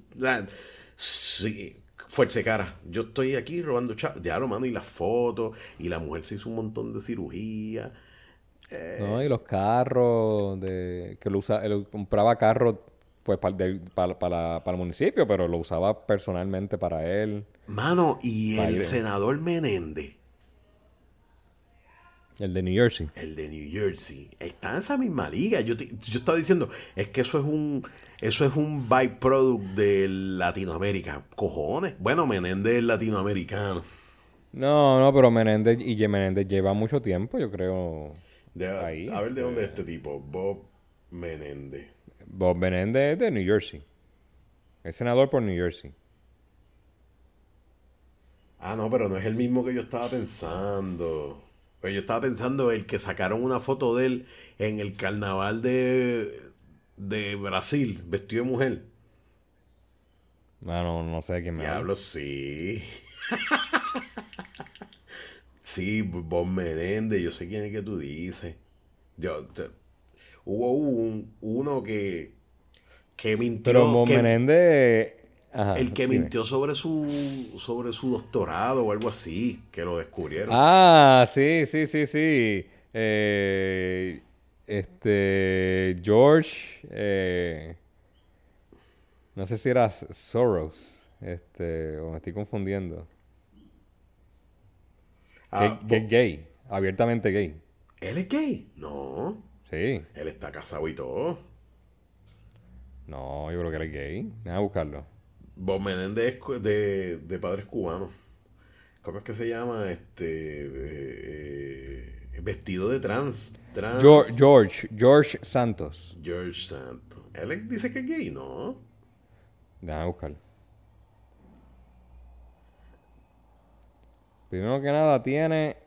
Sí, fuerza de cara. Yo estoy aquí robando chavos. Diablo, mano, y las fotos. Y la mujer se hizo un montón de cirugía. ¿no? Y los carros, de, que lo usa, él compraba carros pues para, para, para el municipio, pero lo usaba personalmente para él. Mano, y el senador Menéndez, El de New Jersey. el de New Jersey, está en esa misma liga. Yo, te- yo estaba diciendo, es que eso es un eso es un byproduct de Latinoamérica. Cojones. Bueno, Menéndez es latinoamericano. No, no, pero Menéndez y Menéndez lleva mucho tiempo, yo creo. De- Ahí, a ver de dónde es este tipo, Bob Menéndez. Bob Menéndez es de New Jersey. Es senador por New Jersey. Ah, no, pero no es el mismo que yo estaba pensando. Pues yo estaba pensando el que sacaron una foto de él en el carnaval de, de Brasil, vestido de mujer. Ah, no, sé de quién me habla. Diablo, sí. sí, Bob Menéndez, yo sé quién es que tú dices. Yo, te- hubo un, uno que, que mintió. Pero Bob que- Menéndez... Ajá, el que dime. mintió sobre su, sobre su doctorado o algo así, que lo descubrieron. Ah, sí, sí, sí, sí. Eh, este, George, eh, no sé si era Soros, este, o me estoy confundiendo. Ah, que, es gay, abiertamente gay. ¿Él es gay? No, Sí, él está casado y todo. no, yo creo que él es gay. Déjame buscarlo. Bob Menéndez es de, de padres cubanos. ¿Cómo es que se llama? Este. eh, eh, vestido de trans. trans George, George, George Santos. George Santos. Él dice que es gay, ¿no? Déjame buscar. Primero que nada tiene...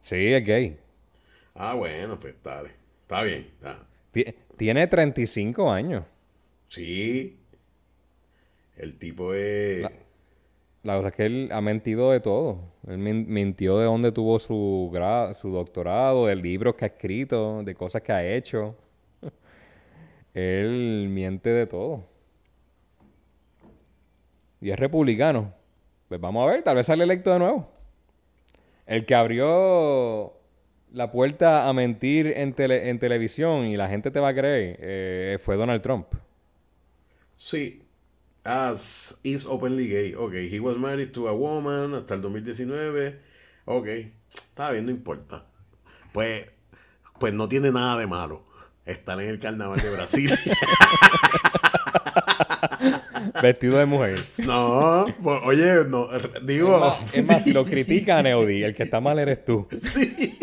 Sí, es gay. Ah, bueno, pues dale. Está bien. Ti- Tiene 35 años. Sí. El tipo es. La verdad es que él ha mentido de todo. Él min- mintió de dónde tuvo su, gra- su doctorado, de libros que ha escrito, de cosas que ha hecho. él miente de todo. Y es republicano. Pues vamos a ver, tal vez sale electo de nuevo. El que abrió la puerta a mentir en, tele- en televisión y la gente te va a creer eh, fue Donald Trump. Sí. As is openly gay. Ok. He was married to a woman hasta el 2019. Ok. Está bien, no importa. Pues, pues no tiene nada de malo estar en el carnaval de Brasil. Vestido de mujer. no, pues, oye, no, digo. Es más, es más, si lo critica Neody, el que está mal eres tú. Sí,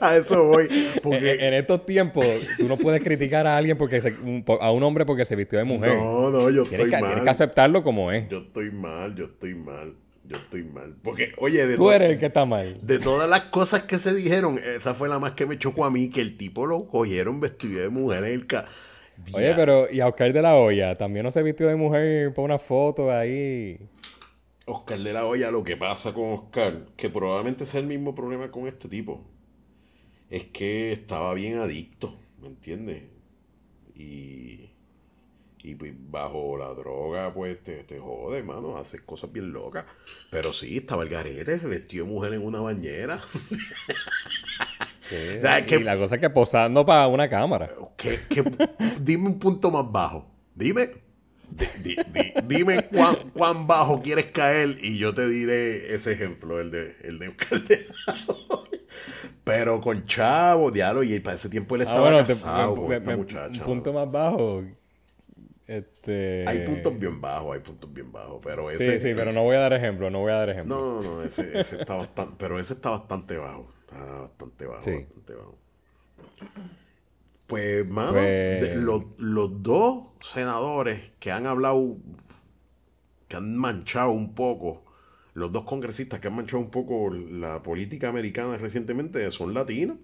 a eso voy. Porque en estos tiempos, tú no puedes criticar a alguien porque se- a un hombre porque se vistió de mujer. no, no, yo tienes, estoy que, tienes mal. que aceptarlo como es. Yo estoy mal, yo estoy mal, yo estoy mal. Porque, oye, de Tú eres el que está mal. De todas las cosas que se dijeron, esa fue la más que me chocó a mí, que el tipo lo cogieron vestido de mujer en el ca... Oye, pero y a Oscar de la Hoya también no se vistió de mujer por una foto ahí. Oscar de la Hoya, lo que pasa con Oscar, que probablemente sea el mismo problema con este tipo, es que estaba bien adicto, ¿me entiendes? Y, y pues, bajo la droga, pues te, te jode, hermano, haces cosas bien locas. Pero sí, estaba el garete, vestido de mujer en una bañera. Sí, Ah, y que- la cosa es que posando para una cámara. ¿Qué- qué- dime un punto más bajo. Dime. Di- di- di- dime cuán, cuán bajo quieres caer y yo te diré ese ejemplo, el de, el de. Pero con chavo, diablo, y para ese tiempo él Ah, estaba te- casado me- con me- esta me- muchacha. un punto más bajo. Este... Hay puntos bien bajos, hay puntos bien bajos, pero Sí, ese... sí, pero no voy a dar ejemplo, no voy a dar ejemplo. No, no, no, ese, ese está bastante, pero ese está bastante bajo. Está bastante bajo, Sí. bastante bajo. Pues, mano, Pues- de- los, los dos senadores que han hablado, que han manchado un poco, los dos congresistas que han manchado un poco la política americana recientemente son latinos.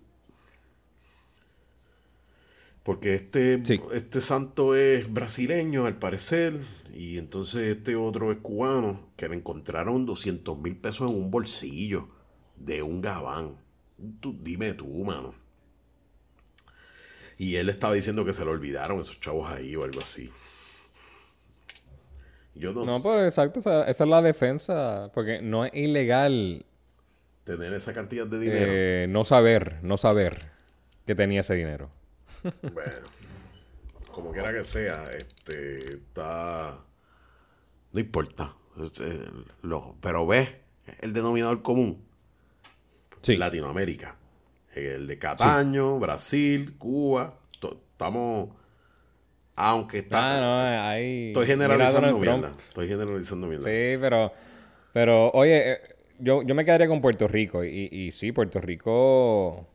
Porque este, Sí. este santo es brasileño, al parecer, y entonces este otro es cubano, que le encontraron 200 mil pesos en un bolsillo de un gabán. Tú, dime tú, mano. Y él estaba diciendo que se lo olvidaron esos chavos ahí o algo así. Yo no, No, pues exacto, esa, esa es la defensa, porque no es ilegal tener esa cantidad de dinero. eh, no saber, no saber que tenía ese dinero. Bueno, como quiera que sea, este está. No importa. Este, lo- pero ves el denominador común. Sí. Latinoamérica. El de Cataño, Brasil, Cuba. estamos. Aunque está. Ah, no, ahí... estoy generalizando mierda. Estoy generalizando mierda. Sí, pero, pero oye, eh, yo, yo me quedaría con Puerto Rico. Y, y sí, Puerto Rico.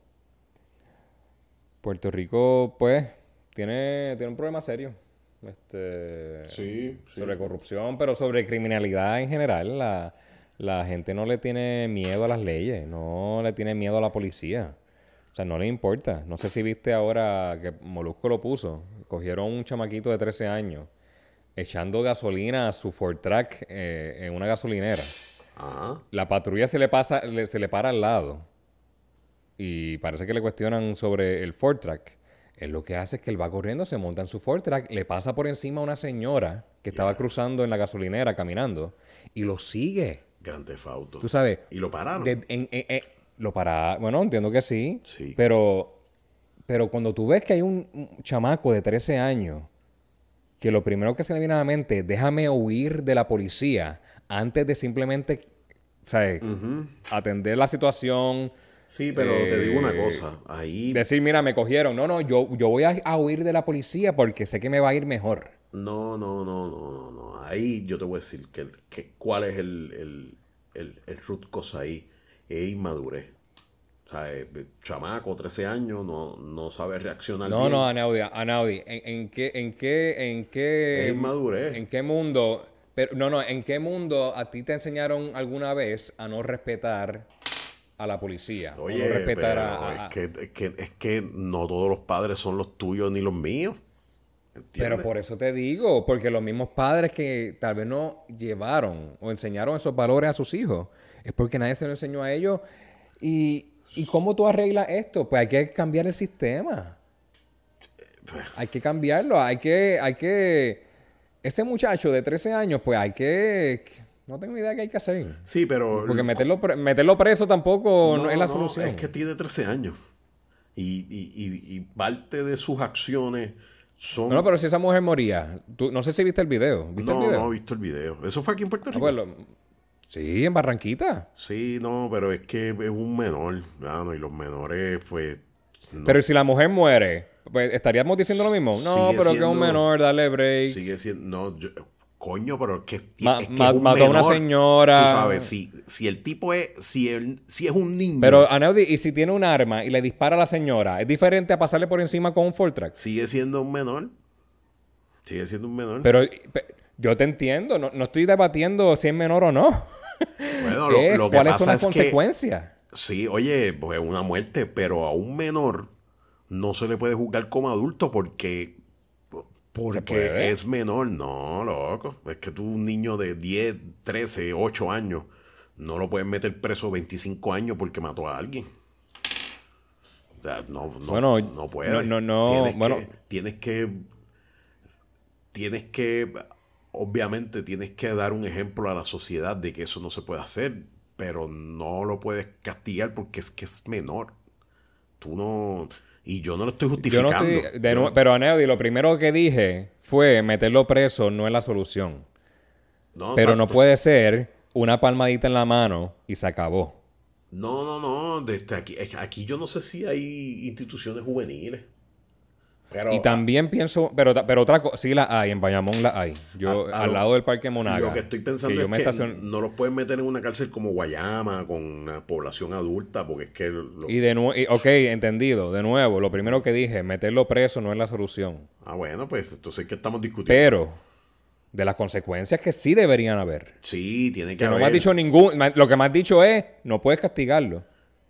Puerto Rico, pues, tiene, tiene un problema serio. Este, Sí, sí. sobre corrupción, pero sobre criminalidad en general. La, la gente no le tiene miedo a las leyes, no le tiene miedo a la policía. O sea, no le importa. No sé si viste ahora que Molusco lo puso. Cogieron un chamaquito de 13 años echando gasolina a su Ford Track eh, en una gasolinera. Ajá. La patrulla se le pasa, le- se le para al lado. Y parece que le cuestionan sobre el Ford Track. Él lo que hace es que él va corriendo, se monta en su Ford Track, le pasa por encima a una señora que estaba cruzando en la gasolinera caminando y lo sigue. Gran Auto. Tú sabes. Y lo pararon. de- en- en- en- lo para. Bueno, entiendo que sí. Sí. Pero. Pero cuando tú ves que hay un, un chamaco de 13 años que lo primero que se le viene a la mente es déjame huir de la policía antes de simplemente ¿sabes? atender la situación, Sí, pero te digo una Eh, cosa. Ahí. decir, mira, me cogieron. No, no, yo, yo voy a, a huir de la policía porque sé que me va a ir mejor. No, no, no, no, no, no. Ahí yo te voy a decir que, que cuál es el, el, el, el root cosa ahí. Es inmadurez. O sea, eh, chamaco, 13 años, no, no sabe reaccionar No, bien. no, Anaudi, Anaudi, ¿en, en qué, en qué, en qué, Es inmadurez. en qué mundo, pero no, no, en qué mundo a ti te enseñaron alguna vez a no respetar a la policía, o Oye, no respetar pero a, a- es, que, es, que, es que no todos los padres son los tuyos ni los míos. ¿Entiendes? Pero por eso te digo, porque los mismos padres que tal vez no llevaron o enseñaron esos valores a sus hijos, es porque nadie se lo enseñó a ellos. ¿Y, y cómo tú arreglas esto? Pues hay que cambiar el sistema. Hay que cambiarlo, hay que, hay que... Ese muchacho de 13 años, pues hay que... No tengo idea qué hay que hacer. Sí, pero... Porque meterlo, meterlo preso tampoco no, es la solución. Es que tiene 13 años. Y, y, y, y parte de sus acciones son... No, no, pero si esa mujer moría, tú, no sé si viste el video. ¿Viste no, el video? no he visto el video. Eso fue aquí en Puerto Ah, Rico. pues lo- sí, en Barranquita. Sí, no, pero es que es un menor. mano, y los menores, pues... no- Pero ¿y si la mujer muere, pues estaríamos diciendo lo mismo. No, Sigue pero que es un menor, dale break. Sigue siendo. No, yo- coño, pero es que, es que Ma- un mató a una señora. Tú sabes, si, si el tipo es. Si, él, si es un niño. Pero Aneudi, ¿y si tiene un arma y le dispara a la señora? ¿Es diferente a pasarle por encima con un Fortrack? Sigue siendo un menor. Sigue siendo un menor. Pero pe- yo te entiendo, no, no estoy debatiendo si es menor o no. bueno, lo, lo que ¿Cuáles son pasa las es que. consecuencias? Sí, oye, pues una muerte, pero a un menor no se le puede juzgar como adulto porque. Porque es menor. No, loco. Es que tú, un niño de 10, 13, 8 años, no lo puedes meter preso 25 años porque mató a alguien. O sea, no, no, Bueno, no puede. no, no, no, Tienes bueno. que, tienes que. Tienes que. Obviamente tienes que dar un ejemplo a la sociedad de que eso no se puede hacer, pero no lo puedes castigar porque es que es menor. Tú no. Y yo no lo estoy Yo justificando. no estoy. de Yo- nue- pero Aneudi, lo primero que dije fue meterlo preso no es la solución. no, Pero no puede ser una palmadita en la mano y se acabó. No, no, no. Desde aquí, es que aquí yo no sé si hay instituciones juveniles. Pero Y también pienso, pero, pero otra cosa, sí la hay, en Bayamón la hay. Yo, a- a al lo- lado del Parque Monaga. Lo que estoy pensando es que estacion- no los pueden meter en una cárcel como Guayama, con una población adulta, porque es que... lo- Y de nuevo, ok, entendido. De nuevo, lo primero que dije, meterlo preso no es la solución. Ah, bueno, pues entonces, ¿qué estamos discutiendo? Pero, de las consecuencias que sí deberían haber. sí, tiene que Que no haber. me has dicho ningún. Lo que me has dicho es, no puedes castigarlo.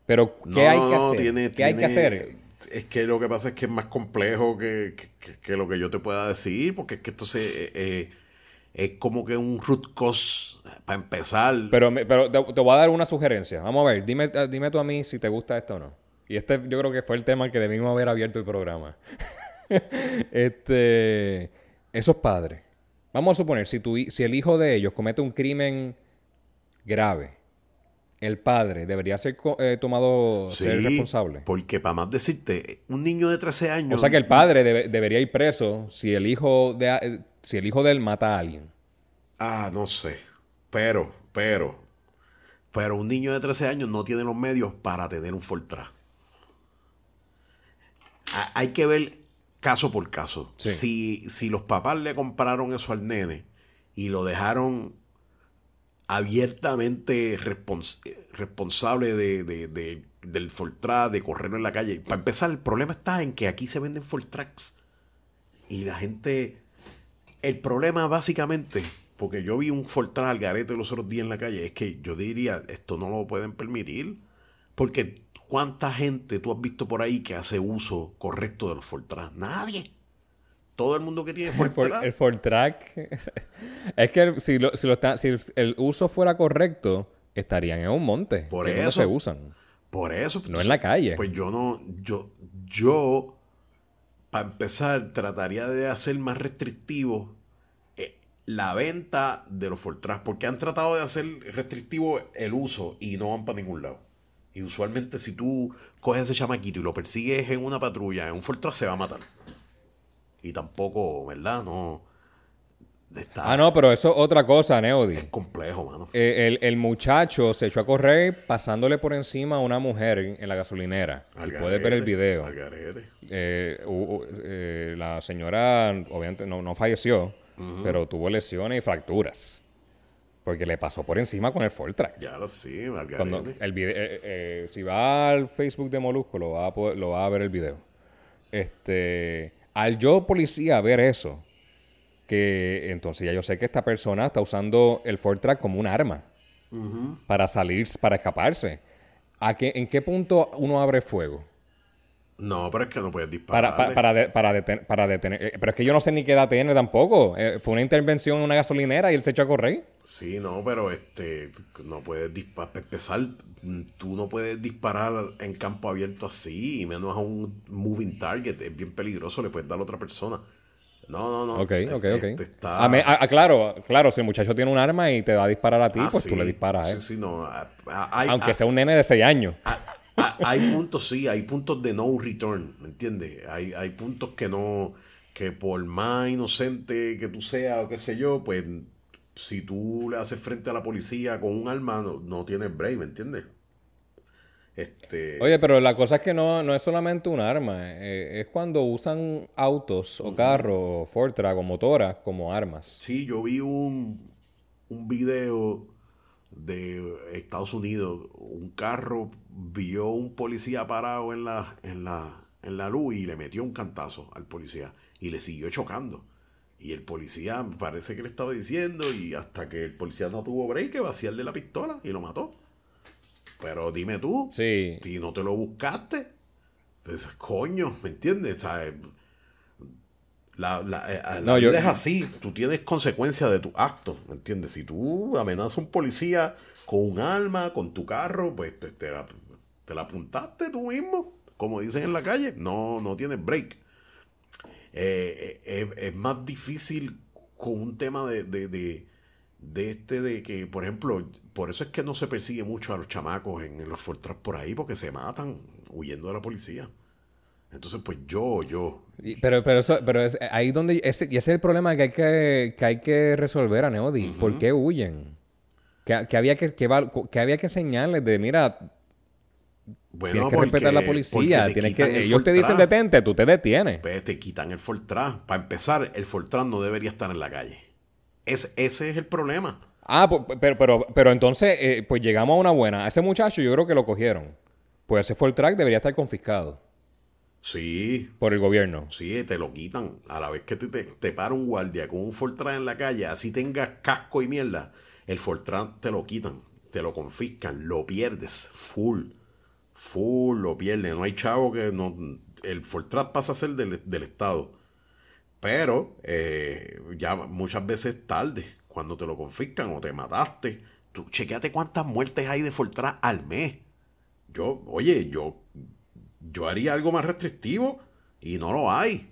Pero, ¿qué No, hay que no, hacer? tiene- ¿Qué hay que tiene- hacer? Es que lo que pasa es que es más complejo que, que- que- lo que yo te pueda decir, porque es que entonces eh, eh, es como que un root cause para empezar. Pero, pero te, voy a dar una sugerencia. Vamos a ver, dime, eh, dime tú a mí si te gusta esto o no. Y este yo creo que fue el tema que debimos haber abierto el programa. este, esos padres. Vamos a suponer, si, tu, si el hijo de ellos comete un crimen grave, el padre debería ser eh, tomado, ser responsable. Porque para más decirte, un niño de 13 años. O sea que el padre debe- debería ir preso si el hijo de eh, si el hijo de él mata a alguien. Ah, no sé. Pero, pero. Pero un niño de 13 años no tiene los medios para tener un Fortran. Ha- Hay que ver caso por caso. Sí. Si, si los papás le compraron eso al nene y lo dejaron abiertamente respons- responsable de, de- de- del de correrlo en la calle. Para empezar, el problema está en que aquí se venden Fortrax. Y la gente el problema básicamente, porque yo vi un Fortran al garete los otros días en la calle, es que yo diría, esto no lo pueden permitir. Porque ¿cuánta gente tú has visto por ahí que hace uso correcto de los Fortran? Nadie. Todo el mundo que tiene El, for, el Fortrack. es que si, lo, si, lo está- si el uso fuera correcto, estarían en un monte. Por que no eso. se usan. Por eso. No en la calle. Pues yo no, yo, yo, para empezar, trataría de hacer más restrictivo eh, la venta de los Fortran, porque han tratado de hacer restrictivo el uso y no van para ningún lado. Y usualmente si tú coges a ese chamaquito y lo persigues en una patrulla, en un Fortran se va a matar. Y tampoco, ¿verdad? No. Está, Ah, no, pero eso es otra cosa, Neody. Es complejo, mano. Eh, el, el muchacho se echó a correr pasándole por encima a una mujer en, la gasolinera. Al y puedes ver el video. eh, eh, la señora obviamente no, no falleció, pero tuvo lesiones y fracturas. Porque le pasó por encima con el Fortrack. Ya lo sí. Cuando el video, eh, si va al Facebook de Molusco, lo va a, poder- lo va a ver el video. Este, al yo policía ver eso, que entonces ya yo sé que esta persona está usando el Fortrack como un arma para salir, para escaparse. ¿A qué, ¿En qué punto uno abre fuego? No, pero es que no puedes Para, disparar. para, para, de- para deten- para detener. eh, Pero es que yo no sé ni qué edad tiene tampoco. Eh, fue una intervención en una gasolinera y él se echó a correr. Sí, no, pero este, no puedes disparar. Para empezar, tú no puedes disparar en campo abierto así, y menos a un moving target. Es bien peligroso, le puedes dar a otra persona. No, no, no. Ok, este- ok, ok. este está- A me- a- a- claro, claro, si el muchacho tiene un arma y te va a disparar a ti, Ah, pues tú le disparas, ¿eh? Sí, sí, no. Aunque sea un nene de 6 años. Hay puntos, sí, hay puntos de no return, ¿me entiendes? Hay, hay puntos que no, que por más inocente que tú seas o qué sé yo, pues si tú le haces frente a la policía con un arma, no, no tienes break, ¿me entiendes? Este, Oye, pero la cosa es que no, no es solamente un arma, eh, es cuando usan autos o carros, o Fortrack o motoras como armas. Sí, yo vi un, un video de Estados Unidos. Un carro vio un policía parado en la, en la, en la luz y le metió un cantazo al policía y le siguió chocando. Y el policía parece que le estaba diciendo y hasta que el policía no tuvo break, que vaciarle la pistola y lo mató. Pero dime tú, Sí. si no te lo buscaste, pues coño, ¿me entiendes? O sea, eh, la, la, la No, yo- vida es así, tú tienes consecuencias de tus actos, ¿me entiendes? Si tú amenazas a un policía con un arma, con tu carro, pues te, te la, te la apuntaste tú mismo, como dicen en la calle, no, no tienes break. Eh, eh, es, es más difícil con un tema de, de, de, de este de que, por ejemplo, por eso es que no se persigue mucho a los chamacos en, en los Fortras por ahí, porque se matan huyendo de la policía. Entonces, pues yo, yo, Y- Pero, pero, eso, pero es ahí donde ese, y ese es el problema que hay que, que, hay que resolver a Neody. ¿Por qué huyen? Que, que había que, que, que había que enseñarles de, mira, bueno, tienes que porque- respetar la porque policía. Tienes que, el ellos te dicen Fortran. detente, tú te detienes. Pues te quitan el Fortran. Para empezar, el Fortran no debería estar en la calle. Es, ese es el problema. Ah, pero, pero, pero entonces, eh, pues llegamos a una buena. A ese muchacho yo creo que lo cogieron. Pues ese track, debería estar confiscado Sí, por el gobierno. Sí, te lo quitan. A la vez que te, te, te para un guardia con un Fortran en la calle, así tengas casco y mierda, el Fortran te lo quitan, te lo confiscan, lo pierdes, full. Full, lo pierdes. No hay chavo que no. El Fortran pasa a ser del, del Estado. Pero eh, ya muchas veces tarde, cuando te lo confiscan o te mataste. Tú chequéate cuántas muertes hay de Fortran al mes. Yo, oye, yo yo haría algo más restrictivo y no lo hay.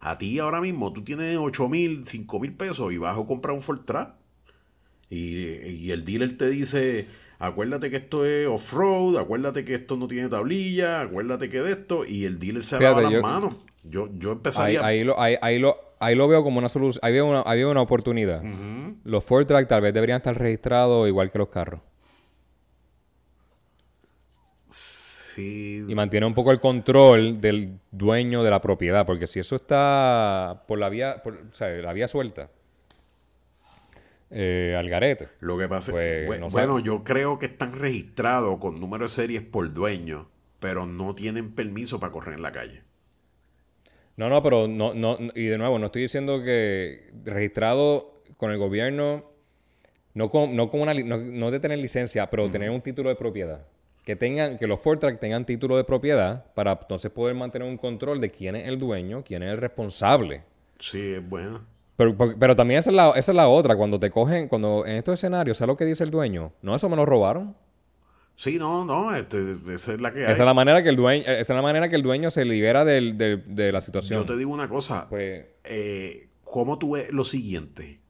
A ti ahora mismo tú tienes 8 mil, 5 mil pesos y vas a comprar un Fortran. Y, y el dealer te dice, acuérdate que esto es off-road, acuérdate que esto no tiene tablilla, acuérdate que de esto. Y el dealer se Fíjate, lava las yo- manos. Yo, yo Ahí, empezaría... ahí, lo, ahí, ahí lo, ahí lo veo como una solución. Ahí veo una, ahí veo una oportunidad. Los Ford Track tal vez deberían estar registrados igual que los carros. Sí, Y mantiene un poco el control del dueño de la propiedad. Porque si eso está por la vía, por, o sea, la vía suelta, eh, al garete. Lo que pasa Pues, es bu- no sé. bueno, yo creo que están registrados con número de series por dueño, pero no tienen permiso para correr en la calle. No, no, pero no, no, y de nuevo, no estoy diciendo que registrado con el gobierno, no, con, no, con una, no, no de tener licencia, pero tener un título de propiedad. Que tengan, que los Fortrack tengan título de propiedad para entonces poder mantener un control de quién es el dueño, quién es el responsable. Sí, es bueno. Pero, pero también esa es, la, esa es la otra, cuando te cogen, cuando en estos escenarios, ¿sabes lo que dice el dueño? No, eso me lo robaron. Sí, no, no, este, esa es la que hay. Esa es la manera que el dueño, esa es la manera que el dueño se libera del- del- de la Yo situación. te digo una cosa, Pues, eh, ¿cómo tú ves lo siguiente?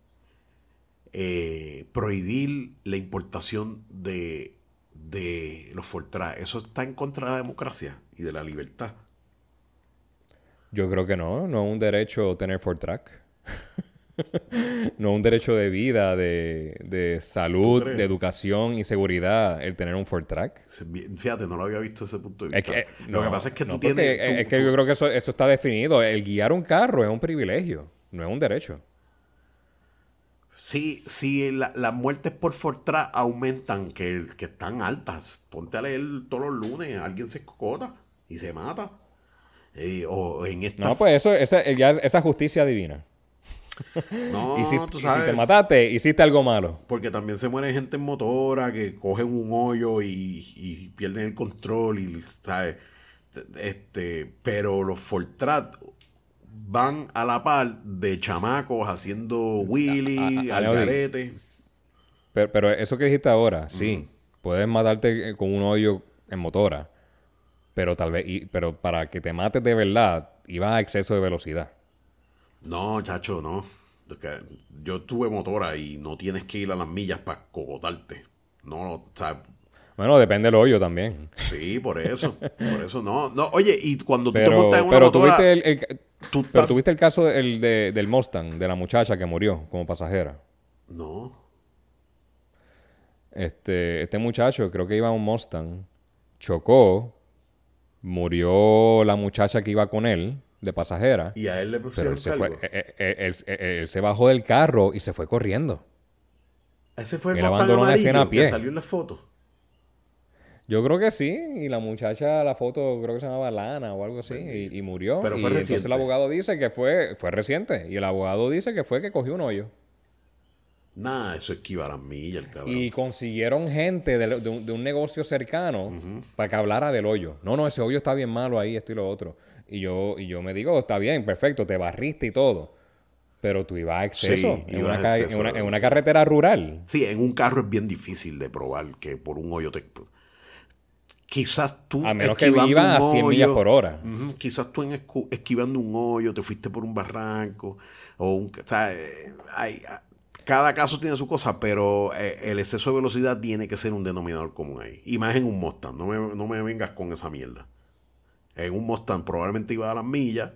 Eh, prohibir la importación de, de los Fortran, eso está en contra de la democracia y de la libertad. yo creo que no, no es un derecho tener Fortrack. no es un derecho de vida, de, de salud, de educación y seguridad el tener un Ford Track. Se- Fíjate, no lo había visto desde ese punto de Es vista. que, lo no, que pasa es que no, tú tienes. es- tú- es que tú- yo creo que eso, eso está definido. El guiar un carro es un privilegio, no es un derecho. Sí, sí, la- las muertes por Fortran aumentan, que, que están altas. Ponte a leer todos los lunes, alguien se escota y se mata. Eh, o en esta. No, pues eso, esa, ya es- esa justicia divina. no, y si, tú sabes. te mataste, hiciste algo malo. Porque también se muere gente en motora que cogen un hoyo y, y pierden el control y, ¿sabes? Este, pero los Fortrat van a la par de chamacos haciendo wheelie, a-. Pero, pero eso que dijiste ahora, sí. Puedes matarte con un hoyo en motora. Pero tal vez, y- pero para que te mates de verdad, ibas a exceso de velocidad. No, chacho, no. Yo tuve motora y no tienes que ir a las millas para cogotarte. No, o sea, Bueno, depende del hoyo también. sí, por eso. por eso no. No, oye, y cuando tú te Pero, montas en una pero motora, tuviste el, el- tú pero tuviste el caso el de- del Mustang, de la muchacha que murió como pasajera. No. Este, este muchacho, creo que iba en un Mustang, chocó, murió la muchacha que iba con él, de pasajera, Y a él le pero pusieron él se, fue, eh, eh, él, él se bajó del carro y se fue corriendo. Ese fue el Mustang abandonó la amarillo escena a pie. que salió en la foto. Yo creo que sí, y la muchacha, la foto creo que se llamaba Lana o algo así, y, y murió. Pero y fue entonces reciente. el abogado dice que fue, fue reciente, y el abogado dice que fue que cogió un hoyo. Nah, eso esquiva las millas, el cabrón. Y consiguieron gente de, de un, de un negocio cercano para que hablara del hoyo. No, no, ese hoyo está bien malo ahí, esto y lo otro. Y yo, y yo me digo, está bien, perfecto, te barriste y todo. Pero tú ibas a exceso, Sí, en, una, a ca- exceso, en una- en una sí. carretera rural. Sí, en un carro es bien difícil de probar que por un hoyo te... Quizás tú... A menos que un a 100 millas por hora. Quizás tú en esquivando un hoyo te fuiste por un barranco o un... O sea, eh, hay- a- cada caso tiene su cosa, pero eh, el exceso de velocidad tiene que ser un denominador común ahí. Y más en un Mustang. No me, no me vengas con esa mierda. En un Mustang probablemente iba a las millas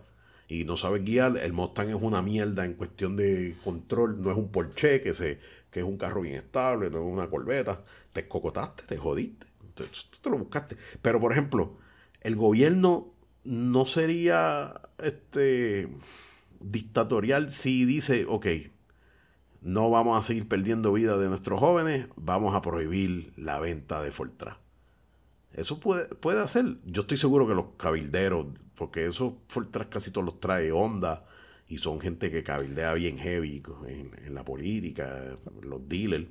y no sabes guiar. El Mustang es una mierda en cuestión de control. No es un Porsche que, se, que es un carro bien estable, no es una corbeta. Te escocotaste, te jodiste. Te, te lo buscaste. Pero, por ejemplo, el gobierno no sería este dictatorial si dice, ok, no vamos a seguir perdiendo vida de nuestros jóvenes, vamos a prohibir la venta de Fortran. Eso puede, puede hacer. Yo estoy seguro que los cabilderos, porque esos Fortran casi todos los trae Honda y son gente que cabildea bien heavy en la política, los dealers.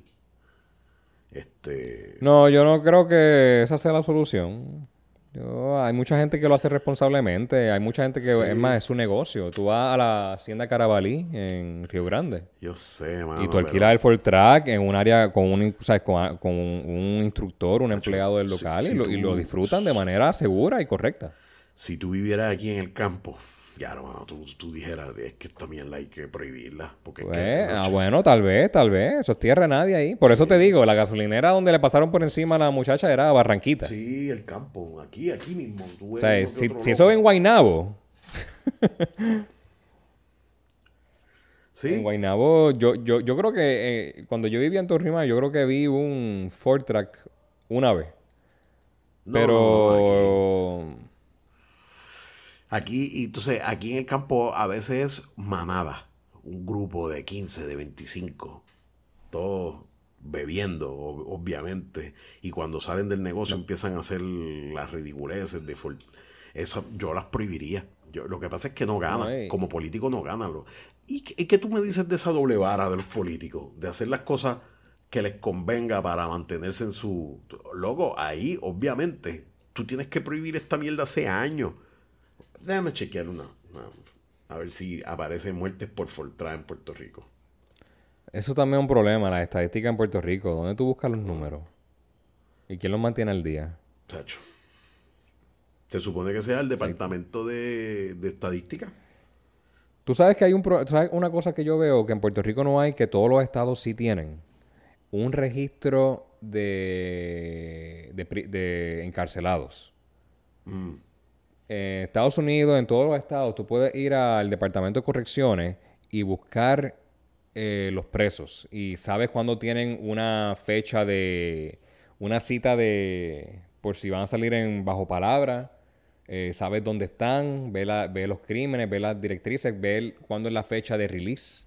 Este, No, yo no creo que esa sea la solución. Yo- hay mucha gente que lo hace responsablemente. Hay mucha gente que, Sí. es más, es su negocio. Tú vas a la hacienda Carabalí en Río Grande. yo sé, mano. y tú pero- alquilas el Ford Track en un área con un, ¿sabes? con, un, instructor, un empleado del local si y, lo, y lo disfrutan de manera segura y correcta. Si tú vivieras aquí en el campo, ya, hermano, tú, tú dijeras, es que esta mierda hay que prohibirla. Porque es que Pues, ah, bueno, tal vez, tal vez. Eso es tierra de nadie ahí. Por eso te digo, la gasolinera donde le pasaron por encima a la muchacha era Barranquita. Sí, el campo, aquí, aquí mismo. Tú O sea, si, si eso en Guainabo, Sí, En Guaynabo, yo, yo, yo creo que eh, cuando yo vivía en Torrijos, yo creo que vi un Ford Track una vez. No, Pero Aquí, y entonces, aquí en el campo a veces es manada. Un grupo de 15, de 25. Todos bebiendo, ob- obviamente. Y cuando salen del negocio empiezan a hacer las ridiculeces de Eso yo las prohibiría. Yo, lo que pasa es que no ganan. No, Como político no ganan. ¿Y qué, y qué tú me dices de esa doble vara de los políticos? De hacer las cosas que les convenga para mantenerse en su... Loco, ahí, obviamente, tú tienes que prohibir esta mierda hace años. Déjame chequear una, una- A ver si aparecen muertes por Fortran en Puerto Rico. eso también es un problema, la estadística en Puerto Rico. ¿Dónde tú buscas los números? ¿Y quién los mantiene al día? Chacho. Se supone que sea el departamento de, de estadística. Tú sabes que hay un pro- sabes una cosa que yo veo que en Puerto Rico no hay, que todos los estados sí tienen. Un registro de, de, de encarcelados. En Estados Unidos, en todos los estados, tú puedes ir al Departamento de Correcciones y buscar eh, los presos y sabes cuándo tienen una fecha de. una cita de. por si van a salir en bajo palabra. eh, sabes dónde están, ve, la, ve los crímenes, ve las directrices, ve el- cuándo es la fecha de release.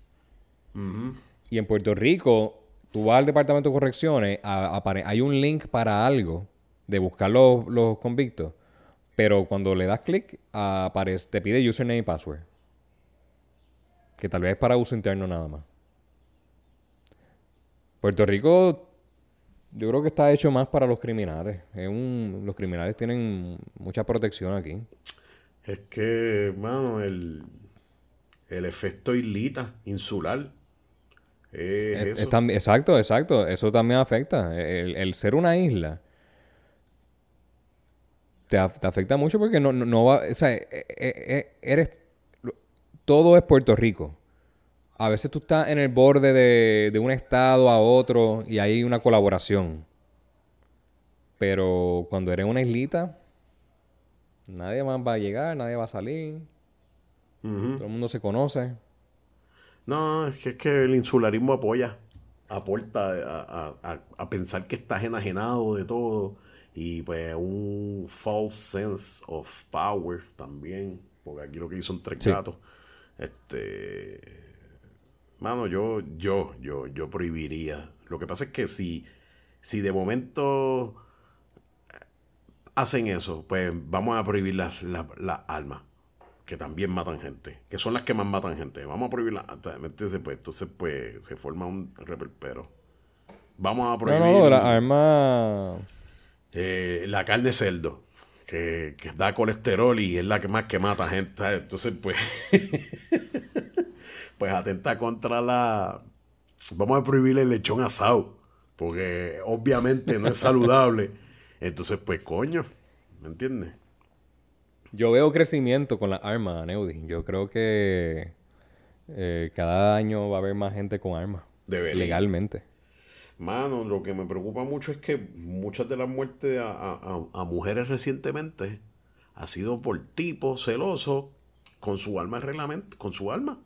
Y en Puerto Rico, tú vas al departamento de correcciones, a- hay un link para algo de buscar los, los convictos, pero cuando le das clic, aparece, te pide username y password. Que tal vez es para uso interno nada más. Puerto Rico, yo creo que está hecho más para los criminales. Es un, los criminales tienen mucha protección aquí. Es que, mano, el, el efecto islita, insular. Es Es- eso. es exacto, exacto. Eso también afecta. El, el ser una isla te, af- te afecta mucho porque no, no, no va. O sea, e- e- e- eres. Todo es Puerto Rico. A veces tú estás en el borde de, de un estado a otro y hay una colaboración. Pero cuando eres una islita, nadie más va a llegar, nadie va a salir. Todo el mundo se conoce. No, es que, es que el insularismo apoya, aporta a, a- a- a pensar que estás enajenado de todo y pues un false sense of power también, porque aquí lo que hizo son tres Sí. gatos. Este, mano, yo, yo, yo, yo prohibiría. Lo que pasa es que si, si de momento hacen eso, pues vamos a prohibir las las- las armas que también matan gente, que son las que más matan gente. Vamos a prohibir las ¿me entiendes? Pues, entonces pues se forma un reperpero. Vamos a No, prohibir no, no, arma. Eh, la carne de cerdo, que, que da colesterol y es la que más que mata gente. ¿sabes? Entonces pues pues atenta contra la... Vamos a prohibir el lechón asado, porque obviamente no es saludable. Entonces pues coño, ¿me entiendes? Yo veo crecimiento con las armas, Neudi. Yo creo que eh, cada año va a haber más gente con armas. Legalmente. Mano, lo que me preocupa mucho es que muchas de las muertes a, a- a- mujeres recientemente ha sido por tipos celosos con su alma en reglamento, con su alma,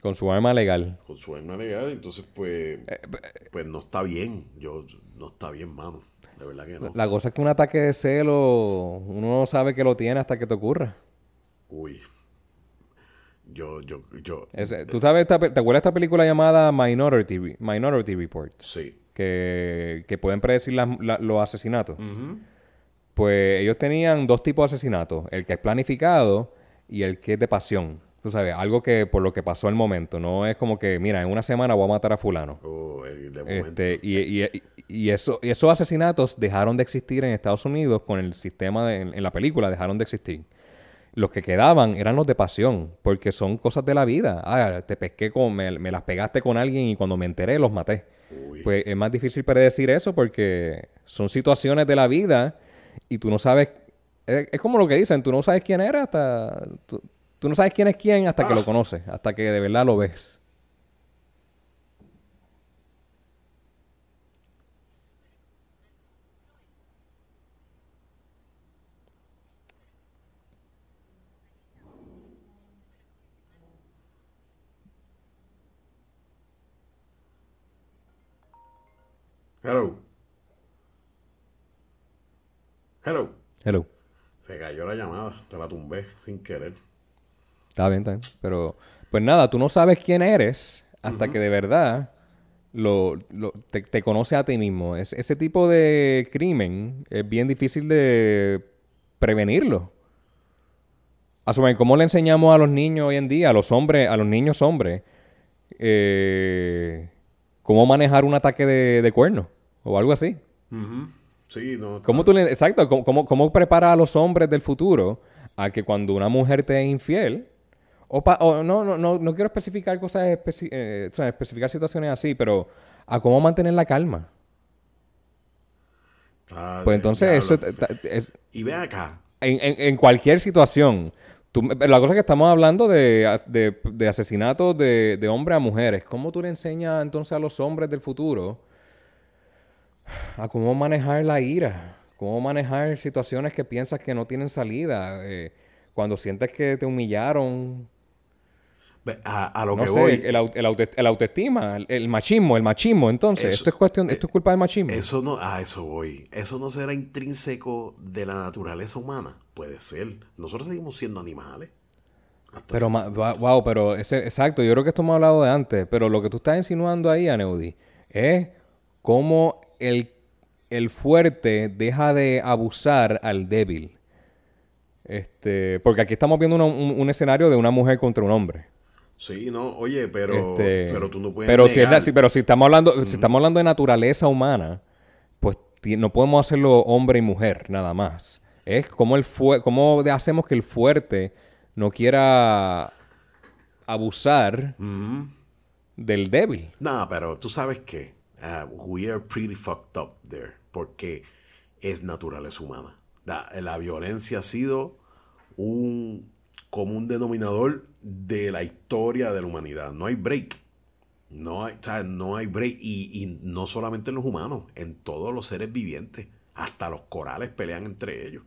Con su arma legal. con su alma legal, entonces pues, pues no está bien, yo no está bien, mano, de verdad que no. La cosa es que un ataque de celo, uno no sabe que lo tiene hasta que te ocurra. Uy, yo, yo, yo, Es- ¿Tú sabes, esta ¿te acuerdas de esta película llamada Minority, Minority Report? sí, Que, que pueden predecir las- la- los asesinatos. Pues ellos tenían dos tipos de asesinatos. El que es planificado y el que es de pasión. Tú sabes, algo que por lo que pasó el momento. No es como que, mira, en una semana voy a matar a fulano. oh, el de momento. Este, y, y- y eso, y esos asesinatos dejaron de existir en Estados Unidos con el sistema de, en, en la película, dejaron de existir. Los que quedaban eran los de pasión, porque son cosas de la vida. Ah, te pesqué con, me, me las pegaste con alguien y cuando me enteré los maté. Uy. Pues es más difícil predecir eso porque son situaciones de la vida y tú no sabes. Es, es como lo que dicen, tú no sabes quién era hasta. Tú, tú no sabes quién es quién hasta que lo conoces, hasta que de verdad lo ves. Hello. Hello. Hello. Se cayó la llamada, te la tumbé sin querer. Está bien, está bien. Pero, pues nada, tú no sabes quién eres hasta que de verdad lo, lo- te, te conoce a ti mismo. Es, ese tipo de crimen es bien difícil de prevenirlo. Asumen, ¿cómo le enseñamos a los niños hoy en día, a los hombres, a los niños hombres, eh, cómo manejar un ataque de, de cuerno? O algo así. Sí, no. ¿Cómo tú le, exacto, ¿cómo, cómo, cómo preparas a los hombres del futuro a que cuando una mujer te es infiel, o, pa- o no, no, no, no quiero especificar cosas, especi- eh, especificar situaciones así, pero a cómo mantener la calma. está Pues entonces, eso es- Y ve acá. en, en- en cualquier situación. Tú- la cosa que estamos hablando de, de, de asesinatos de, de hombres a mujeres. ¿Cómo tú le enseñas entonces a los hombres del futuro a cómo manejar la ira? ¿Cómo manejar situaciones que piensas que no tienen salida? Eh, cuando sientes que te humillaron. A, lo no que sé, voy. El, el, autoestima, el, machismo, el machismo, entonces. esto es cuestión, esto es culpa del machismo. Eso no, a eso voy. Eso no será intrínseco de la naturaleza humana. Puede ser. Nosotros seguimos siendo animales. pero, wow, pero ese, exacto, yo creo que esto hemos hablado de antes, pero lo que tú estás insinuando ahí, Aneudi, es cómo el, el fuerte deja de abusar al débil. Este, porque aquí estamos viendo un, escenario de una mujer contra un hombre. Sí, no, oye, pero, este, pero tú no puedes. Pero, si, pero si estamos hablando, si estamos hablando de naturaleza humana, pues no podemos hacerlo hombre y mujer, nada más. Es como el cómo hacemos que el fuerte no quiera abusar del débil. No, pero tú sabes que uh, we are pretty fucked up there, porque es naturaleza humana. La, violencia ha sido un común denominador de la historia de la humanidad. No hay break. No hay, no hay break. Y, no solamente en los humanos, en todos los seres vivientes. Hasta los corales pelean entre ellos.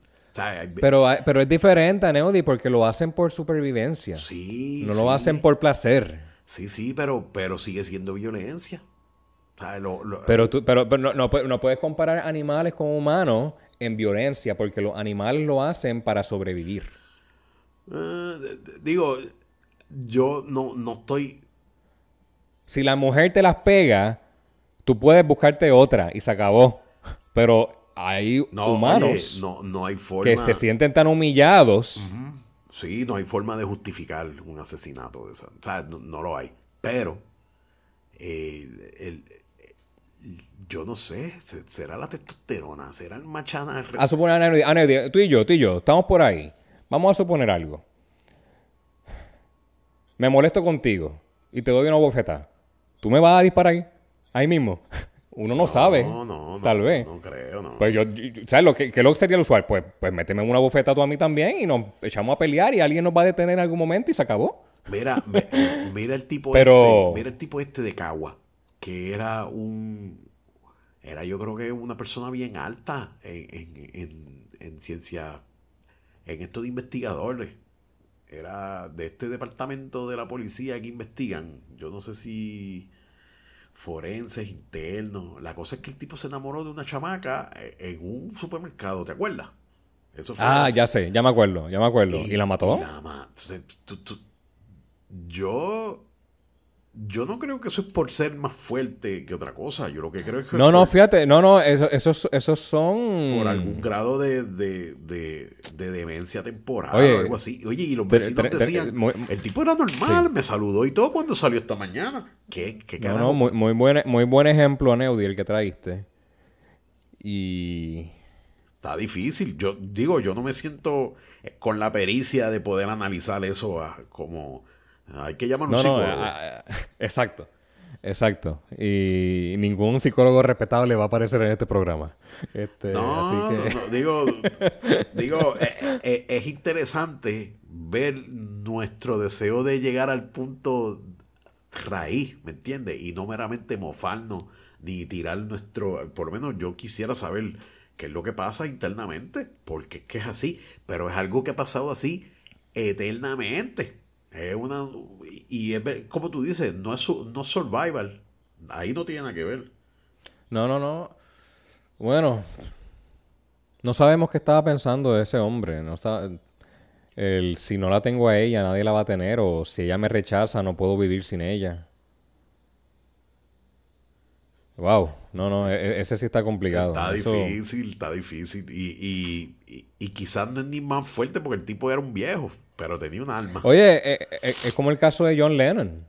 pero, pero es diferente, Neody, porque lo hacen por supervivencia. Sí. No lo hacen por placer. Sí, sí, pero, pero sigue siendo violencia. Pero tú, pero, no, no, puedes comparar animales con humanos en violencia porque los animales lo hacen para sobrevivir. Eh, digo, yo no, no estoy... Si la mujer te las pega, tú puedes buscarte otra y se acabó. Pero hay humanos no, hay forma... que se sienten tan humillados. Sí, no hay forma de justificar un asesinato de esa. O sea, no, lo hay. Pero eh, el, yo no sé, será la testosterona, será el machana. A suponer, tú y yo, tú y yo, estamos por ahí. Vamos a suponer algo. Me molesto contigo y te doy una bofetada. ¿Tú me vas a disparar ahí, mismo? Uno no, sabe. No, no, Tal vez. No creo, no. Pues yo, ¿sabes lo que, lo sería el usual? Pues, pues méteme una bofetada tú a mí también y nos echamos a pelear y alguien nos va a detener en algún momento y se acabó. Mira, mira el tipo este, mira el tipo este de Cagua, que era un era yo creo que una persona bien alta en, en, ciencia, en esto de investigadores. Era de este departamento de la policía que investigan. Yo no sé si forenses, internos. La cosa es que el tipo se enamoró de una chamaca eh, en un supermercado, ¿te acuerdas? Eso ah, ya sé, ya me acuerdo, ya me acuerdo. ¿Y, la mató? yo yo no creo que eso es por ser más fuerte que otra cosa. Yo lo que creo es que. No, no, fíjate. No, no, esos, esos son. Por algún grado de, de, de, demencia temporal o algo así. Oye, y los vecinos decían. el tipo era normal, me saludó y todo cuando salió esta mañana. ¿Qué, qué carajo? No, no, muy, muy, buen, muy buen ejemplo, Neudi, el que traíste. Y. Está difícil. Yo digo, yo no me siento con la pericia de poder analizar eso como hay que llamar a un psicólogo. exacto. Exacto. Y ningún psicólogo respetable va a aparecer en este programa. Este, no, digo, digo eh, eh, es interesante ver nuestro deseo de llegar al punto raíz, ¿me entiendes? Y no meramente mofarnos ni tirar nuestro... Por lo menos yo quisiera saber qué es lo que pasa internamente, porque es que es así, pero es algo que ha pasado así eternamente. Es una. Y es como tú dices, no es, no survival. Ahí no tiene nada que ver. No, no, no. Bueno, no sabemos qué estaba pensando ese hombre. No está, el, si no la tengo a ella, nadie la va a tener. O si ella me rechaza, no puedo vivir sin ella. Wow, no, no, e, e, ese sí está complicado. Está difícil, está difícil. Y, y, y quizás no es ni más fuerte porque el tipo era un viejo. Pero tenía un alma. Oye, eh, eh, eh, es, como el caso de John Lennon.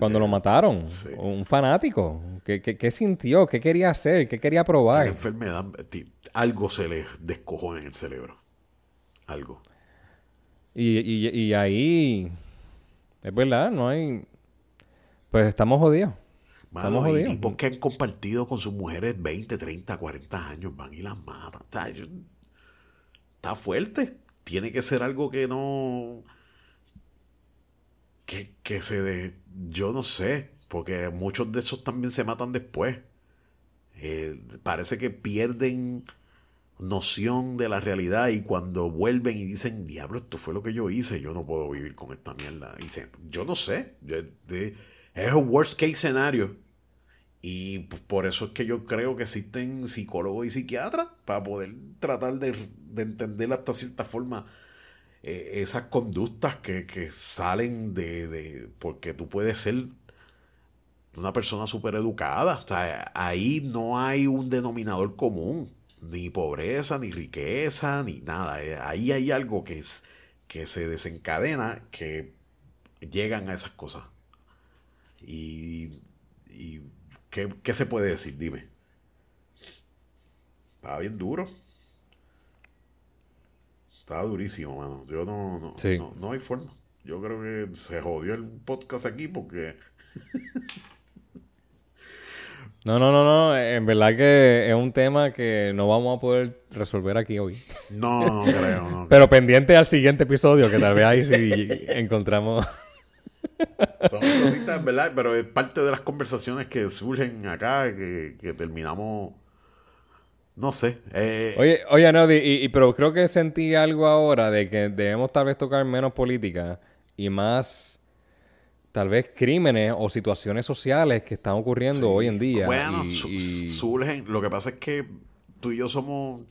cuando lo mataron. Un fanático. ¿Qué, sintió? ¿Qué quería hacer? ¿Qué quería probar? La enfermedad. Algo se le descojó en el cerebro. Algo. Y, y, ahí. Es verdad, no hay. Pues estamos jodidos. estamos jodidos. Y tipos que han compartido con sus mujeres 20, 30, 40 años van y las matan. Está fuerte tiene que ser algo que no. que, que se. De, yo no sé, porque muchos de esos también se matan después. Eh, parece que pierden noción de la realidad y cuando vuelven y dicen, diablo, esto fue lo que yo hice, yo no puedo vivir con esta mierda. Y dicen, yo no sé, es un worst case scenario. Y por eso es que yo creo que existen psicólogos y psiquiatras para poder tratar de, entender hasta cierta forma eh, esas conductas que, salen de, de, Porque tú puedes ser una persona súper educada. O sea, ahí no hay un denominador común. Ni pobreza, ni riqueza, ni nada. Eh, ahí hay algo que, es, que se desencadena que llegan a esas cosas. Y ¿Qué, se puede decir? Dime. Estaba bien duro. Estaba durísimo, mano. Yo no, no, no, hay forma. Yo creo que se jodió el podcast aquí porque. no, no, no, no. En verdad que es un tema que no vamos a poder resolver aquí hoy. No, no creo. Pero pendiente al siguiente episodio, que tal vez ahí sí encontramos. Son cositas, ¿verdad? Pero es parte de las conversaciones que surgen acá, que, terminamos. No sé. Eh, oye, oye, no, y, pero creo que sentí algo ahora de que debemos tal vez tocar menos política y más tal vez crímenes o situaciones sociales que están ocurriendo hoy en día. Bueno, surgen. Lo que pasa es que tú y yo somos.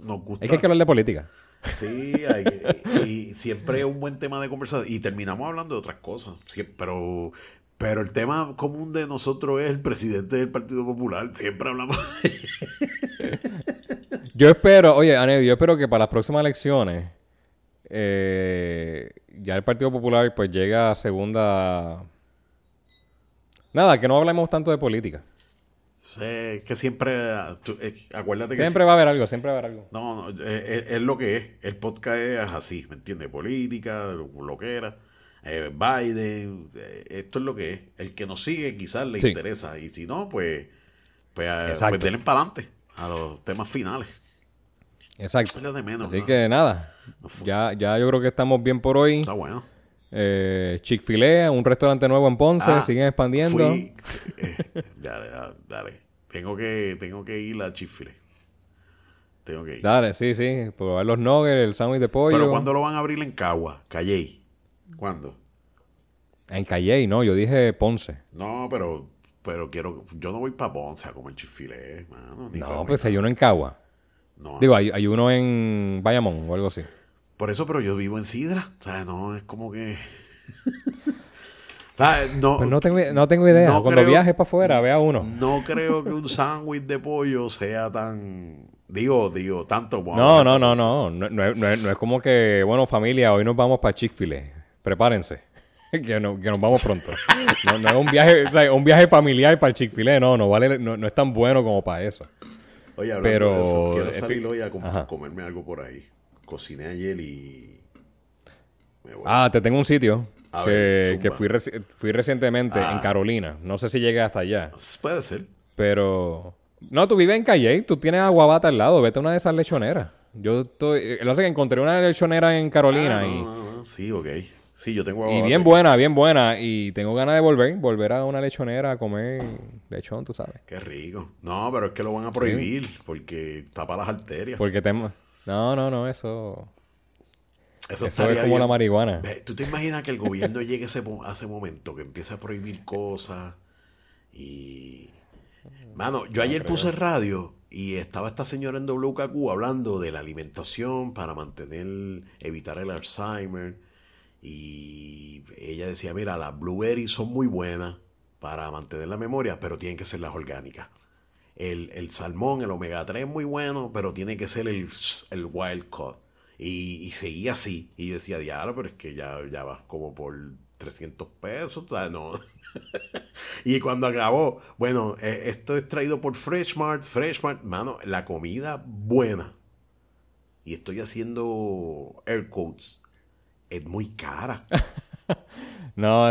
Nos gusta. Es que hay que hablar de política. Sí, y siempre es un buen tema de conversación. Y terminamos hablando de otras cosas. pero, pero el tema común de nosotros es el presidente del Partido Popular. Siempre hablamos. yo espero, oye, Aned, yo espero que para las próximas elecciones eh, ya el Partido Popular pues llega a segunda... Nada, que no hablemos tanto de política. Sé que siempre, eh, acuérdate que... Siempre va a haber algo, siempre va a haber algo. No, no, eh, es, lo que es. El podcast es así, ¿me entiendes? Política, lo que era. Eh, Biden, esto es lo que es. El que nos sigue quizás le interesa. Y si no, pues, pues, pues denle para adelante a los temas finales. Exacto. Así que nada, ya, ya yo creo que estamos bien por hoy. Está bueno. Eh, Chick-fil-A, un restaurante nuevo en Ponce, ah, siguen expandiendo. dale, dale, Tengo que, tengo que ir a Chick-fil-A. Tengo que ir. Dale, sí, sí. Probar los nuggets, el sándwich de pollo. Pero ¿cuándo lo van a abrir en Cagua? Calley. ¿Cuándo? En Calley, no. Yo dije Ponce. No, pero pero quiero... Yo no voy para Ponce a comer Chick-fil-A, No, pues hay uno en Cagua. No. Digo, hay, hay uno en Bayamón o algo así. Por eso, pero yo vivo en Sidra. O sea, no, es como que... no, pues no, tengo, no tengo idea. Cuando viajes para afuera, vea uno. No creo que un sándwich de pollo sea tan... Digo, digo, tanto... no, no, no, no, no, no, es, como que, bueno, familia, hoy nos vamos para Chick-fil-A. Prepárense. que, no, que nos vamos pronto. no, es un viaje, o sea, un viaje familiar para Chick-fil-A. No, no vale, no, es tan bueno como para eso. Oye, hablando Pero, de eso, quiero salir hoy a comerme algo por ahí cociné ayer y... Ah, te tengo un sitio que, fui, fui recientemente en ah. Carolina. No sé si llegué hasta allá. Puede ser. Pero... No, tú vives en Calle, tú tienes aguabata al lado, vete a una de esas lechoneras. Yo estoy... Lo sé que encontré una lechonera en Carolina ah, y... sí, ok. Sí, yo tengo aguabata. Y bien buena, bien buena. Y tengo ganas de volver, volver a una lechonera a comer lechón, tú sabes. Qué rico. No, pero es que lo van a prohibir porque tapa las arterias. Porque te... No, no, no, eso. Eso, es como la marihuana. ¿Tú te imaginas que el gobierno llegue a ese, a ese momento, que empiece a prohibir cosas? Y. Mano, yo ayer puse radio y estaba esta señora en WKQ hablando de la alimentación para mantener, evitar el Alzheimer. Y ella decía: Mira, las blueberries son muy buenas para mantener la memoria, pero tienen que ser las orgánicas el, salmón, el omega 3 es muy bueno, pero tiene que ser el, el wild caught. Y, seguía así. Y yo decía, diablo, pero es que ya, ya vas como por 300 pesos. no. y cuando acabó, bueno, eh, esto es traído por Freshmart. Freshmart, mano, la comida buena. Y estoy haciendo air quotes. Es muy cara. no,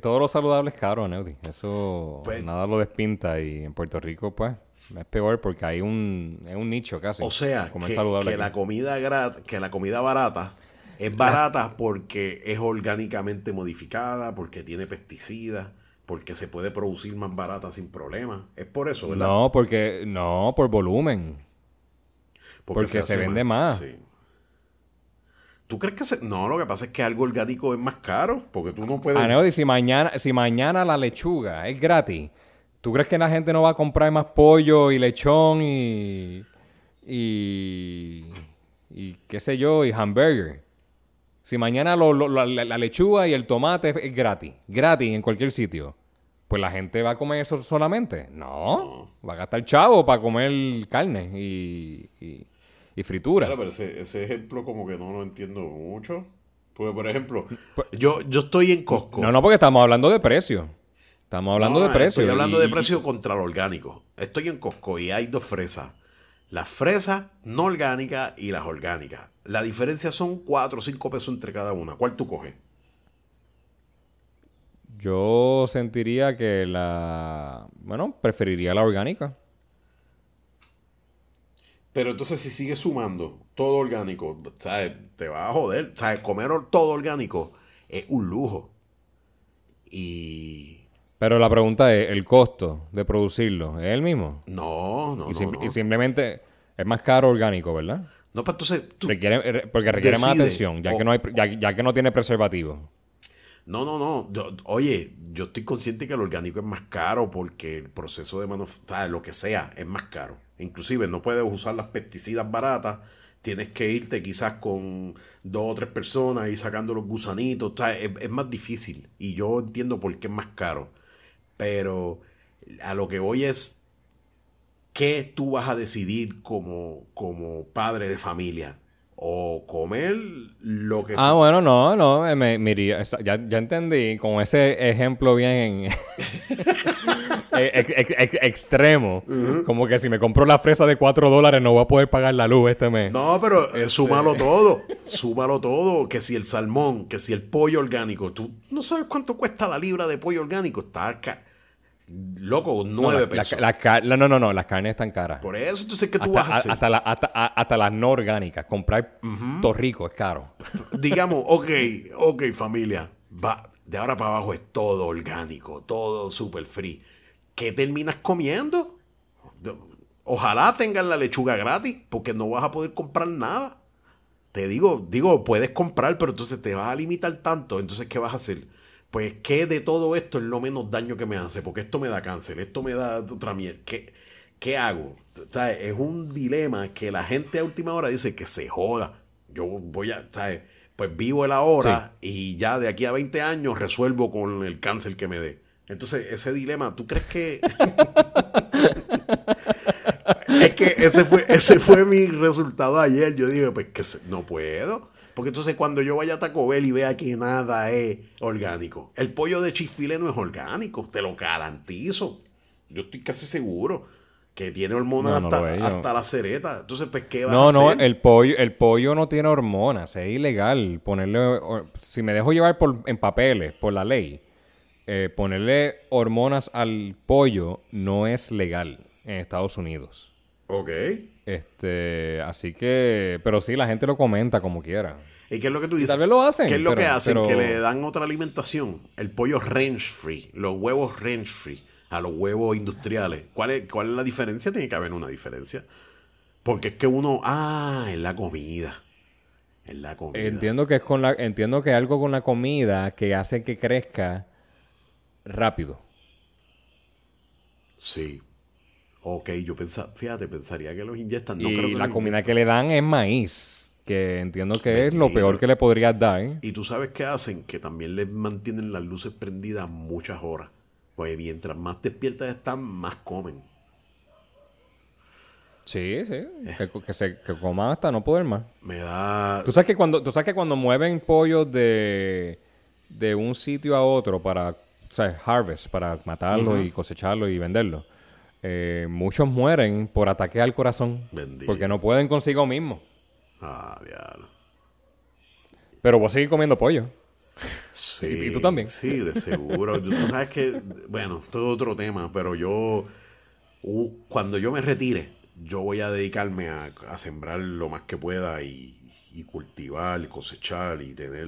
todo lo saludable es caro, Neudi. Eso pues nada lo despinta. Y en Puerto Rico, pues es peor porque hay un, es un nicho casi. O sea, que, la comida que la comida barata es barata porque es orgánicamente modificada, porque tiene pesticidas, porque se puede producir más barata sin problema. Es por eso, ¿verdad? No, porque no, por volumen. Porque, se, vende más. Sí. ¿Tú crees que se.? No, lo que pasa es que algo orgánico es más caro. Porque tú no puedes. Ah, no, y si mañana, si mañana la lechuga es gratis, ¿tú crees que la gente no va a comprar más pollo y lechón y. y. y qué sé yo, y hamburger? Si mañana lo- lo- la, lechuga y el tomate es, gratis, gratis en cualquier sitio, pues la gente va a comer eso solamente. No, va a gastar chavo para comer carne y, y, y fritura. Claro, pero ese, ese ejemplo como que no lo entiendo mucho. Porque, por ejemplo, yo, yo estoy en Costco. Pues No, no, porque estamos hablando de precio. Estamos hablando No, de precio. Estoy hablando y- de precio contra lo orgánico. Estoy en Costco y hay dos fresas. Las fresas no orgánicas y las orgánicas. La diferencia son 4 o 5 pesos entre cada una. ¿Cuál tú coges? Yo sentiría que la... Bueno, preferiría la orgánica. Pero entonces si sigues sumando todo orgánico, ¿sabes? Te va a joder. ¿Sabes? Comer todo orgánico es un lujo. Y... Pero la pregunta es, ¿el costo de producirlo es el mismo? No, no, y, no. sim- no. y simplemente es más caro orgánico, ¿verdad? No, pero entonces tú- Requiere, porque requiere más Decide. atención, ya, O- que no hay, ya, ya que no tiene preservativo. No, no, no. Yo- oye, yo estoy consciente que el orgánico es más caro porque el proceso de manufactura, lo que sea, es más caro. Inclusive no puedes usar las pesticidas baratas. Tienes que irte quizás con dos o tres personas, ir sacando los gusanitos. o sea, es, es más difícil. Y yo entiendo por qué es más caro. Pero a lo que voy es, ¿qué tú vas a decidir como, como padre de familia? O comer lo que Ah, bueno, no, no, me, me ya, ya entendí, con ese ejemplo bien eh, ex- ex- ex- extremo, como que si me compro la fresa de 4 dólares no voy a poder pagar la luz este mes. No, pero eh, súmalo todo. Súmalo todo. Que si el salmón, que si el pollo orgánico. Tú no sabes cuánto cuesta la libra de pollo orgánico. Está ca- loco, No, nueve la- pesos. la car- la- no, no, no, las carnes están caras. Por eso, entonces, ¿qué tú Hasta, vas a hacer? hasta, la- hasta- a- hasta las no orgánicas. Comprar torrico es caro. Digamos, ok, ok, familia. Va, de ahora para abajo es todo orgánico, todo super free. ¿Qué terminas comiendo? Ojalá tengan la lechuga gratis, porque no vas a poder comprar nada. Te digo, digo, puedes comprar, pero entonces te vas a limitar tanto. Entonces, ¿qué vas a hacer? Pues, ¿qué de todo esto es lo menos daño que me hace? Porque esto me da cáncer, esto me da otra mierda. ¿Qué, qué hago? Sea, es un dilema que la gente a última hora dice que se joda. Yo voy a, ¿sabes? Pues vivo el ahora y ya de aquí a 20 años resuelvo con el cáncer que me dé. Entonces, ese dilema, ¿tú crees que es que ese fue, ese fue mi resultado ayer. Yo dije, pues que se- no puedo. Porque entonces cuando yo vaya a Taco Bell y vea que nada es orgánico. El pollo de chifile no es orgánico, te lo garantizo. Yo estoy casi seguro que tiene hormonas No, no hasta, es, la cereta. Entonces, pues, ¿qué No, a no, hacer? el pollo, el pollo no tiene hormonas, es ilegal ponerle, o- si me dejo llevar por, en papeles, por la ley, eh, ponerle hormonas al pollo no es legal en Estados Unidos. Ok. Este, así que, pero sí, la gente lo comenta como quiera. ¿Y qué es lo que tú dices? tal vez lo hacen, ¿Qué es lo pero- que hacen? pero- Que le dan otra alimentación. El pollo range free. Los huevos range free. A los huevos industriales. ¿Cuál es, ¿Cuál es la diferencia? Tiene que haber una diferencia. Porque es que uno. Ah, es la comida. Es la comida. Entiendo que es con la, entiendo que algo con la comida que hace que crezca rápido. Sí. Ok, yo pensaba, fíjate, pensaría que los inyectan. No y creo que la comida que le dan es maíz, que entiendo que es lo peor que le podrías dar. Y tú sabes qué hacen, que también les mantienen las luces prendidas muchas horas. Pues mientras más despiertas están, más comen. Sí, sí. Eh. Que, que se que coman hasta no poder más. Me da. Tú sabes que cuando, tú sabes que cuando mueven pollos de, de un sitio a otro para, o sea, harvest, para matarlo y cosecharlo y venderlo, eh, muchos mueren por ataque al corazón. Bendito. Porque no pueden consigo mismo. Ah, diablo. Pero voy a seguir comiendo pollo. Sí, ¿Y tú también? Sí, de seguro. Tú sabes que, bueno, todo otro tema, pero yo, cuando yo me retire, yo voy a dedicarme a, a sembrar lo más que pueda y, y cultivar, cosechar y tener...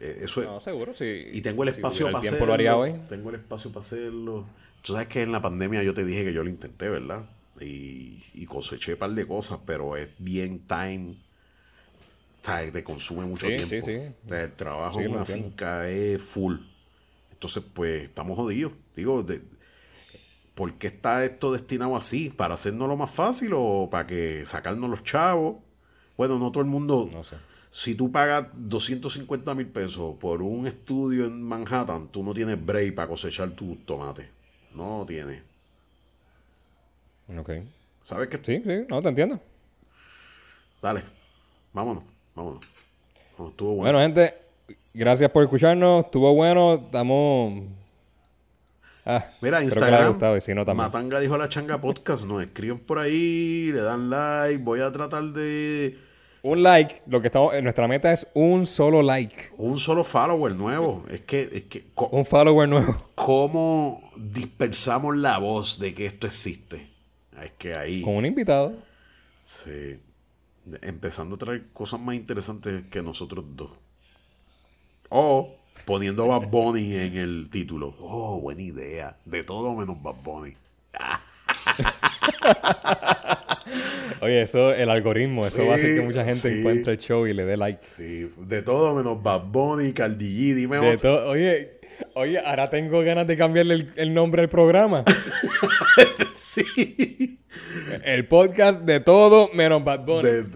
eh, Eso es, No, seguro, sí. y tengo el Si espacio tuviera para el tiempo hacerlo. lo haría hoy. Tengo el espacio para hacerlo. Tú sabes que en la pandemia yo te dije que yo lo intenté, ¿verdad? y, y coseché un par de cosas, pero es bien time. O sea, te consume mucho Sí, tiempo. sí, sí. El trabajo en una entiendo. finca es full. Entonces, pues, estamos jodidos. Digo, de, ¿por qué está esto destinado así? ¿Para hacernos lo más fácil o para que sacarnos los chavos? Bueno, no todo el mundo. No sé. Si tú pagas 250 mil pesos por un estudio en Manhattan, tú no tienes break para cosechar tus tomates. No tienes. Ok. ¿Sabes qué? Sí, sí, no te entiendo. Dale. Vámonos. Vámonos. No, estuvo bueno. Bueno, gente, gracias por escucharnos. Estuvo bueno. Estamos. Ah, Mira, que Instagram. gustado y si no también. Matanga dijo la changa podcast. Nos escriben por ahí, le dan like. Voy a tratar de. Un like, lo que estamos, nuestra meta es un solo like. Un solo follower nuevo. Es que, es que, Un follower nuevo. ¿cómo dispersamos la voz de que esto existe? Es que ahí. Con un invitado. Sí. Empezando a traer cosas más interesantes que nosotros dos. O poniendo a Bad Bunny en el título. Oh, buena idea. De todo menos Bad Bunny. Oye, eso, el algoritmo, eso va a hacer que mucha gente sí. encuentre el show y le dé like. Sí, de todo menos Bad Bunny, Cardi G. Dime De otro. oye, oye, ahora tengo ganas de cambiarle el, el nombre del programa. Sí. El podcast de todo menos Bad Bunny. De-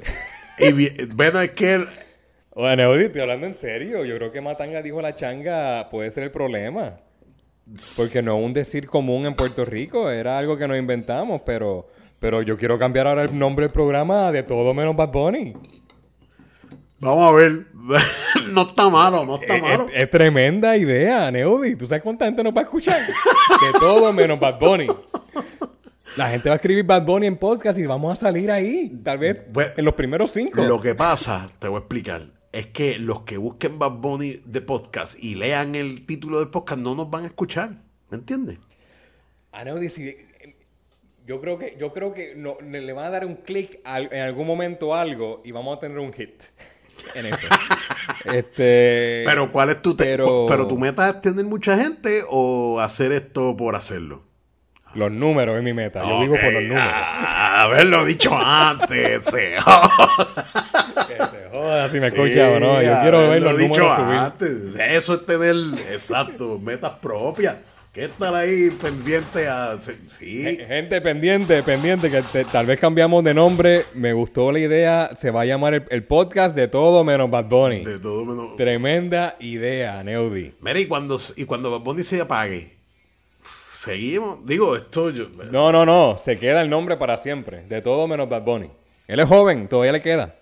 y bueno, es que Bueno, Eudi, estoy hablando en serio. Yo creo que Matanga dijo la changa puede ser el problema. Porque no es un decir común en Puerto Rico, era algo que nos inventamos, pero, pero yo quiero cambiar ahora el nombre del programa de todo menos Bad Bunny. Vamos a ver. no está malo, no está Es, malo. es- es tremenda idea, Neudi. ¿Tú sabes cuánta gente nos va a escuchar? De todo menos Bad Bunny. La gente va a escribir Bad Bunny en podcast y vamos a salir ahí. Tal vez en los primeros cinco. Lo que pasa, te voy a explicar, es que los que busquen Bad Bunny de podcast y lean el título del podcast no nos van a escuchar. ¿Me entiendes? Ah, Neudi, si- yo creo que, yo creo que no- le van a dar un clic en algún momento a algo y vamos a tener un hit en eso. este, Pero ¿cuál es tu pero- pero tu meta es tener mucha gente o hacer esto por hacerlo? los números es mi meta. Yo vivo por los números. ah, haberlo dicho antes. sí. Que se joda si me escucha o no. Yo quiero ver los dicho números subir. antes. Eso es tener, exacto, metas propias. Que estar ahí pendiente a... Sí. Gente pendiente, pendiente, que te- tal vez cambiamos de nombre. Me gustó la idea. Se va a llamar el, el podcast de todo menos Bad Bunny. De todo menos... Tremenda idea, Neudi. Mira, y cuando, y cuando Bad Bunny se apague, seguimos. Digo, esto yo. No, no, no. Se queda el nombre para siempre. De todo menos Bad Bunny. Él es joven, todavía le queda.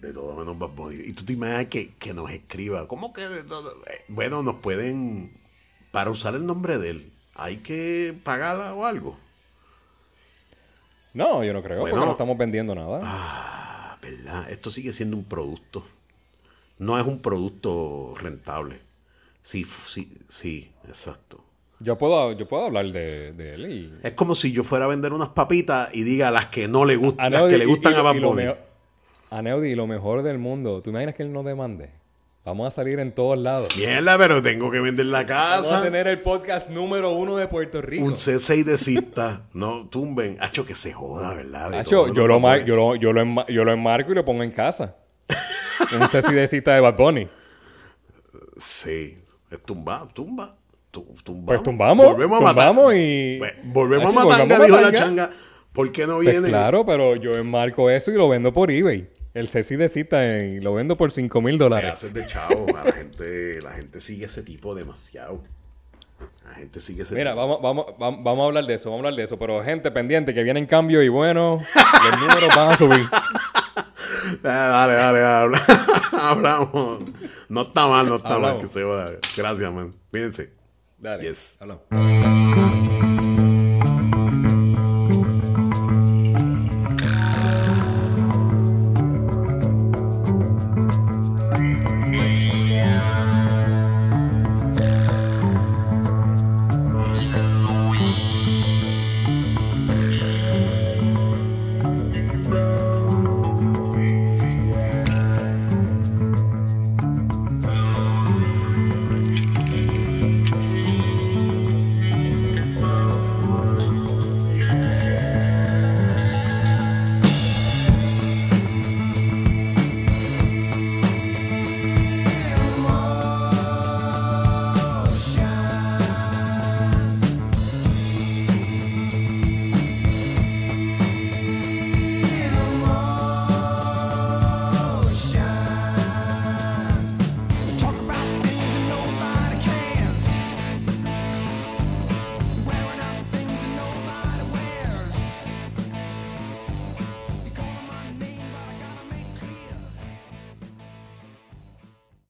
De todo menos Bad Bunny. Y tú te imaginas que, que nos escriba. ¿Cómo que de todo? Eh, Bueno, nos pueden. Para usar el nombre de él, hay que pagarla o algo. No, yo no creo, Bueno. porque no estamos vendiendo nada. Ah, ¿verdad? Esto sigue siendo un producto. No es un producto rentable. Sí, sí, sí, exacto. Yo puedo, yo puedo hablar de, de él y... Es como si yo fuera a vender unas papitas y diga las que no le gustan, las que le gustan y- a Bad Bunny. a Neudi, lo mejor del mundo. ¿Tú imaginas que él no demande? Vamos a salir en todos lados. Mierda, pero tengo que vender la Vamos a casa. tener el podcast número uno de Puerto Rico. Un C6 de cista. no tumben. Hacho, que se joda, ¿verdad? De Hacho, yo, lo mar- yo, lo, yo, lo yo lo enmarco y lo pongo en casa. Un ceci de cita de Bad Bunny. Sí. Es tumba, tumba. tu- tumbamos. Pues tumbamos, Volvemos a matar. tumbamos y- Ve- Volvemos Hacho, a a dijo la changa. ¿Por qué no Pues viene? claro, pero yo enmarco eso y lo vendo por eBay. El ceci de cita y lo vendo por 5 mil dólares. haces de chavo. La gente, la gente sigue ese tipo demasiado. La gente sigue ese Mira, tipo. vamos, vamos, vam- vamos a hablar de eso, vamos a hablar de eso. Pero gente pendiente que viene en cambio y bueno, los números van a subir. Dale, dale, dale. Hablamos. No está mal, no está Hablamos. mal que se joda. Gracias, man. Cuídense. Dale, Yes. hablamos.